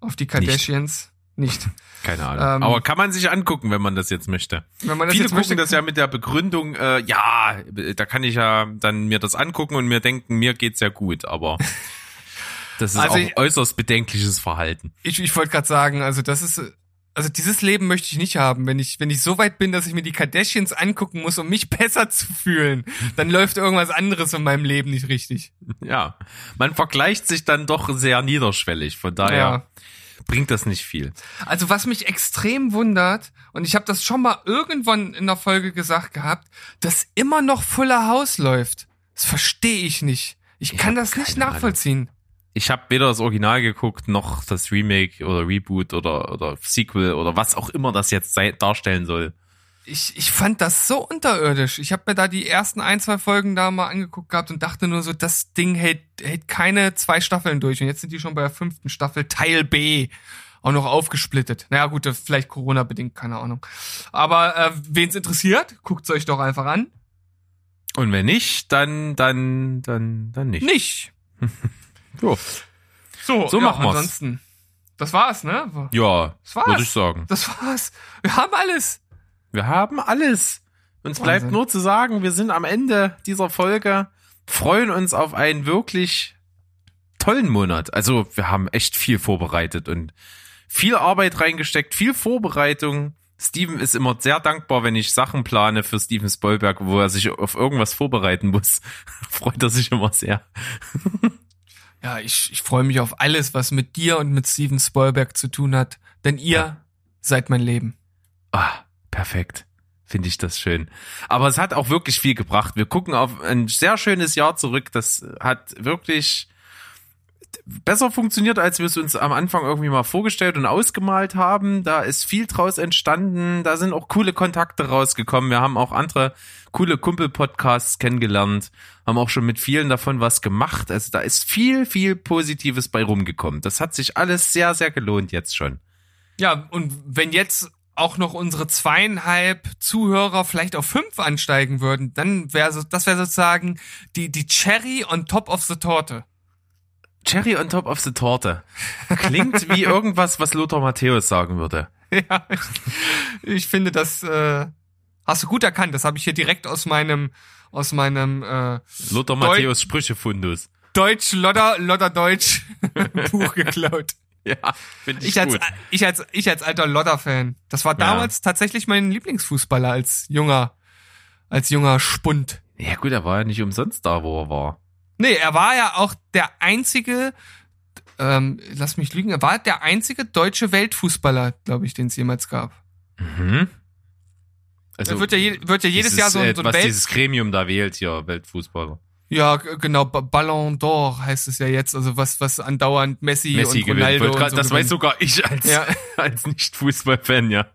auf die Kardashians. Nicht. Keine Ahnung. Ähm, aber kann man sich angucken, wenn man das jetzt möchte. Wenn man das Viele jetzt gucken möchte, das ja mit der Begründung, äh, ja, da kann ich ja dann mir das angucken und mir denken, mir geht's ja gut, aber das ist Also auch ich- äußerst bedenkliches Verhalten. ich, ich wollte gerade sagen, also das ist, also dieses Leben möchte ich nicht haben. Wenn ich, wenn ich so weit bin, dass ich mir die Kardashians angucken muss, um mich besser zu fühlen, dann läuft irgendwas anderes in meinem Leben nicht richtig. Ja, man vergleicht sich dann doch sehr niederschwellig, von daher Ja. bringt das nicht viel. Also was mich extrem wundert, und ich habe das schon mal irgendwann in der Folge gesagt gehabt, dass immer noch Fuller House läuft. Das verstehe ich nicht. Ich Ich kann das nicht keine Ahnung. Ich habe weder das Original geguckt, noch das Remake oder Reboot oder, oder Sequel oder was auch immer das jetzt darstellen soll. Ich, ich fand das so unterirdisch. Ich habe mir da die ersten ein, zwei Folgen da mal angeguckt gehabt und dachte nur so, das Ding hält, hält keine zwei Staffeln durch. Und jetzt sind die schon bei der fünften Staffel, Teil B. Auch noch aufgesplittet. Naja, gut, das vielleicht Corona-bedingt, keine Ahnung. Aber äh, wen's interessiert, guckt's euch doch einfach an. Und wenn nicht, dann, dann, dann, dann nicht. Nicht. Jo. So, So ja, machen wir's. ansonsten. Das war's, ne? Ja, Das war's. würde ich sagen. Das war's. Wir haben alles. Wir haben alles. Uns bleibt Wahnsinn. nur zu sagen, wir sind am Ende dieser Folge, freuen uns auf einen wirklich tollen Monat. Also wir haben echt viel vorbereitet und viel Arbeit reingesteckt, viel Vorbereitung. Steven ist immer sehr dankbar, wenn ich Sachen plane für Steven Spielberg, wo er sich auf irgendwas vorbereiten muss. Freut er sich immer sehr. Ja, ich, ich freue mich auf alles, was mit dir und mit Steven Spielberg zu tun hat. Denn ihr Ja. seid mein Leben. Ah, perfekt. Finde ich das schön. Aber es hat auch wirklich viel gebracht. Wir gucken auf ein sehr schönes Jahr zurück. Das hat wirklich besser funktioniert, als wir es uns am Anfang irgendwie mal vorgestellt und ausgemalt haben. Da ist viel draus entstanden. Da sind auch coole Kontakte rausgekommen. Wir haben auch andere coole Kumpel-Podcasts kennengelernt, haben auch schon mit vielen davon was gemacht. Also da ist viel, viel Positives bei rumgekommen. Das hat sich alles sehr, sehr gelohnt jetzt schon. Ja, und wenn jetzt auch noch unsere zweieinhalb Zuhörer vielleicht auf fünf ansteigen würden, dann wäre das wäre sozusagen die, die Cherry on top of the Torte. Cherry on top of the Torte. Klingt wie irgendwas, was Lothar Matthäus sagen würde. Ja, ich, ich finde, das äh, hast du gut erkannt. Das habe ich hier direkt aus meinem, aus meinem, äh, Lothar Matthäus Sprüchefundus. Deutsch, Lodder, Lodder Deutsch Buch geklaut. Ja, finde ich, Ich als, gut. ich als, ich als alter Lodder-Fan. Das war damals tatsächlich mein Lieblingsfußballer als junger, als junger Spund. Ja gut, er war ja nicht umsonst da, wo er war. Nee, er war ja auch der einzige, ähm, lass mich lügen, er war der einzige deutsche Weltfußballer, glaube ich, den es jemals gab. Mhm. Also wird ja, je, wird ja jedes dieses, Jahr so, ein- äh, so ein was Welt... dieses Gremium da wählt hier, Weltfußballer. Ja, genau, Ba- Ballon d'Or heißt es ja jetzt, also was, was andauernd Messi, Messi und. Ronaldo und so das weiß sogar ich als, Ja. als Nicht-Fußball-Fan, ja.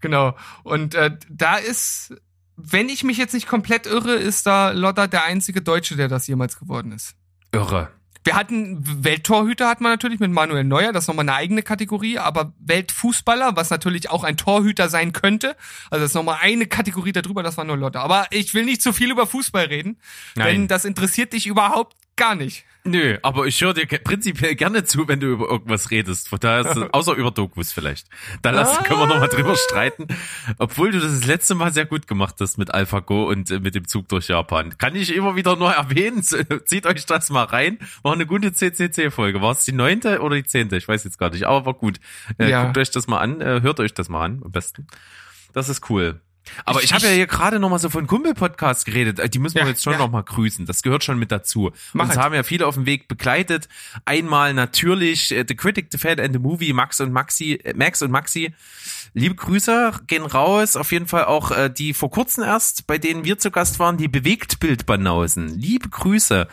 Genau. Und äh, da ist, wenn ich mich jetzt nicht komplett irre, ist da Lodder der einzige Deutsche, der das jemals geworden ist. Irre. Wir hatten Welttorhüter hat man natürlich mit Manuel Neuer, das ist nochmal eine eigene Kategorie, aber Weltfußballer, was natürlich auch ein Torhüter sein könnte, also das ist nochmal eine Kategorie darüber, das war nur Lodder. Aber ich will nicht zu viel über Fußball reden, Nein. denn das interessiert dich überhaupt gar nicht. Nö, aber ich höre dir prinzipiell gerne zu, wenn du über irgendwas redest. Von daher ist, außer über Dokus vielleicht. Da lass, können wir nochmal drüber streiten. Obwohl du das das letzte Mal sehr gut gemacht hast mit AlphaGo und äh, mit dem Zug durch Japan. Kann ich immer wieder nur erwähnen. Zieht euch das mal rein. War eine gute CCC-Folge. War es die neunte oder die zehnte? Ich weiß jetzt gar nicht, aber war gut. Äh, Ja. Guckt euch das mal an, äh, hört euch das mal an, am besten. Das ist cool. Aber ich, Ich- habe ja hier gerade noch mal so von Kumpel-Podcast geredet. Äh, Die müssen wir Ja, jetzt schon ja. noch mal grüßen. Das gehört schon mit dazu. Mach Uns halt. haben ja viele auf dem Weg begleitet. Einmal natürlich äh, The Critic, The Fan and The Movie, Max und Maxi, äh, Max und Maxi. Liebe Grüße gehen raus. Auf jeden Fall auch äh, die vor kurzem erst, bei denen wir zu Gast waren, die Bewegtbildbanausen. Liebe Grüße.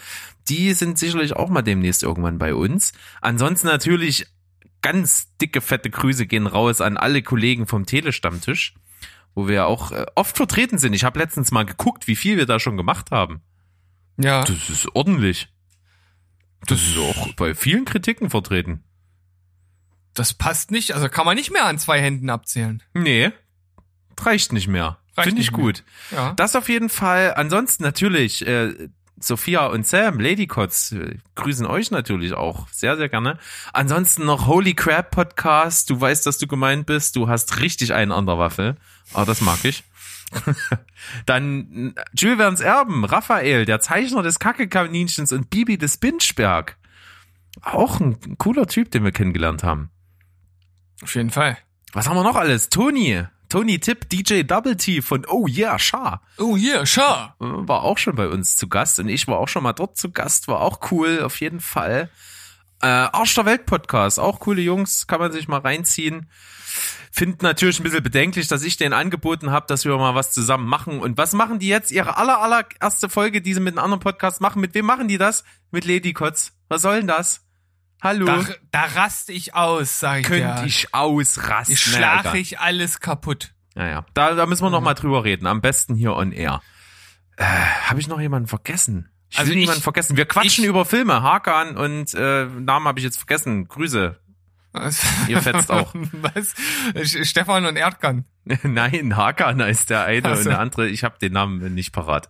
Die sind sicherlich auch mal demnächst irgendwann bei uns. Ansonsten natürlich ganz dicke, fette Grüße gehen raus an alle Kollegen vom Telestammtisch, wo wir auch äh, oft vertreten sind. Ich habe letztens mal geguckt, wie viel wir da schon gemacht haben. Ja. Das ist ordentlich. Das ist auch bei vielen Kritiken vertreten. Das passt nicht, also kann man nicht mehr an zwei Händen abzählen. Nee, reicht nicht mehr. Finde ich gut. Ja. Das auf jeden Fall. Ansonsten natürlich, äh, Sophia und Sam, Ladycots, äh, grüßen euch natürlich auch sehr, sehr gerne. Ansonsten noch Holy Crap Podcast. Du weißt, dass du gemeint bist. Du hast richtig einen an der Waffel. Aber das mag ich. Dann äh, Jules Verne's Erben, Raphael, der Zeichner des Kackekaninchens und Bibi des Binchberg. Auch ein cooler Typ, den wir kennengelernt haben. Auf jeden Fall. Was haben wir noch alles? Tony. Tony Tipp, DJ Double T von Oh Yeah, Sha. Oh yeah, schau. War auch schon bei uns zu Gast und ich war auch schon mal dort zu Gast. War auch cool, auf jeden Fall. Äh, Arsch der Welt Podcast, auch coole Jungs, kann man sich mal reinziehen. Find natürlich ein bisschen bedenklich, dass ich denen angeboten habe, dass wir mal was zusammen machen. Und was machen die jetzt? Ihre aller, allererste Folge, die sie mit einem anderen Podcast machen. Mit wem machen die das? Mit Lady Kotz. Was soll denn das? Hallo? Da, da raste ich aus, sag ich Könnte dir. ich ausrasten. Ich Naja, egal. ich alles kaputt. Naja, da, da müssen wir noch mal drüber reden. Am besten hier on air. Äh, Habe ich noch jemanden vergessen? Ich Also will ich- niemanden vergessen. Wir quatschen ich- über Filme. Hakan und äh, Namen habe ich jetzt vergessen. Grüße. Was? Ihr fetzt auch. Was? Stefan und Erdkan. Nein, Hakan ist der eine Ach und der andere. Ich habe den Namen nicht parat.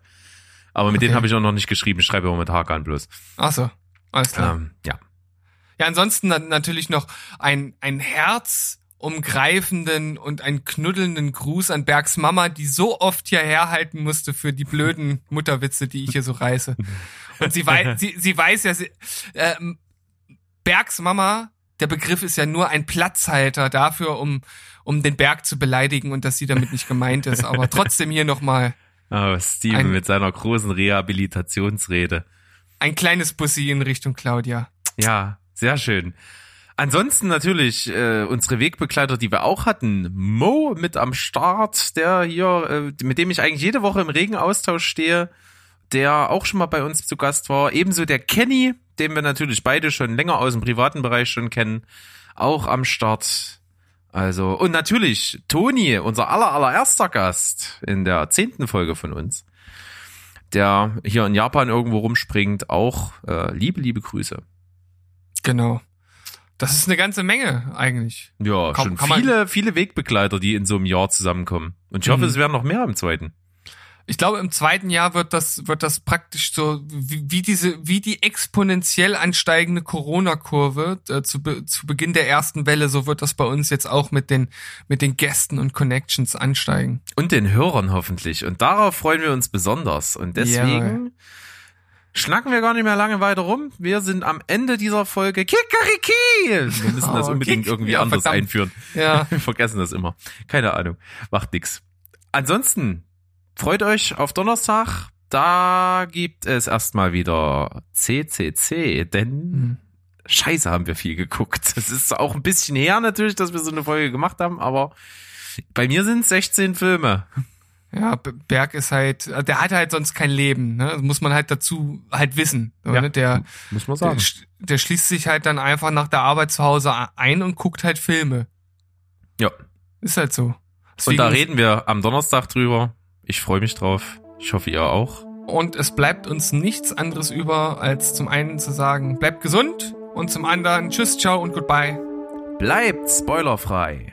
Aber mit denen Okay. habe ich auch noch nicht geschrieben. Ich schreibe immer mit Hakan bloß. Ach so, alles klar. Ähm, ja. Ja, ansonsten natürlich noch ein, ein herzumgreifenden und einen knuddelnden Gruß an Bergs Mama, die so oft hierher halten musste für die blöden Mutterwitze, die ich hier so reiße. Und sie weiß, sie, sie weiß ja, sie, ähm, Bergs Mama, der Begriff ist ja nur ein Platzhalter dafür, um, um den Berg zu beleidigen und dass sie damit nicht gemeint ist. Aber trotzdem hier nochmal Oh, Steven Ein- mit seiner großen Rehabilitationsrede. ein kleines Bussi in Richtung Claudia. Ja, sehr schön. Ansonsten natürlich äh, unsere Wegbegleiter, die wir auch hatten. Mo mit am Start, der hier, äh, mit dem ich eigentlich jede Woche im regen Austausch stehe, der auch schon mal bei uns zu Gast war. Ebenso der Kenny, den wir natürlich beide schon länger aus dem privaten Bereich schon kennen, auch am Start. Also, und natürlich Toni, unser aller, allererster Gast in der zehnten Folge von uns, der hier in Japan irgendwo rumspringt, auch äh, liebe, liebe Grüße. Genau. Das ist eine ganze Menge eigentlich. Ja, Kann- schon kann viele, viele Wegbegleiter, die in so einem Jahr zusammenkommen. Und ich hoffe, Mhm. es werden noch mehr im zweiten. Ich glaube, im zweiten Jahr wird das, wird das praktisch so, wie, wie diese, wie die exponentiell ansteigende Corona-Kurve äh, zu, be, zu Beginn der ersten Welle, so wird das bei uns jetzt auch mit den, mit den Gästen und Connections ansteigen. Und den Hörern hoffentlich. Und darauf freuen wir uns besonders. Und deswegen schnacken wir gar nicht mehr lange weiter rum. Wir sind am Ende dieser Folge. Kikariki! Wir müssen das Oh, unbedingt irgendwie Ja, anders verdammt. einführen. Ja. Wir vergessen das immer. Keine Ahnung. Macht nix. Ansonsten freut euch auf Donnerstag. Da gibt es erstmal wieder CCC, denn Hm. Scheiße haben wir viel geguckt. Das ist auch ein bisschen her natürlich, dass wir so eine Folge gemacht haben, aber bei mir sind es 16 Filme. Ja, Berg ist halt, der hat halt sonst kein Leben, ne? Das muss man halt dazu halt wissen. So, Ja, ne? Der, Muss man der, sch- der schließt sich halt dann einfach nach der Arbeit zu Hause ein und guckt halt Filme. Ja. Ist halt so. Und da Deswegen- reden wir am Donnerstag drüber. Ich freue mich drauf. Ich hoffe, ihr auch. Und es bleibt uns nichts anderes über, als zum einen zu sagen, bleibt gesund und zum anderen tschüss, ciao und goodbye. Bleibt spoilerfrei.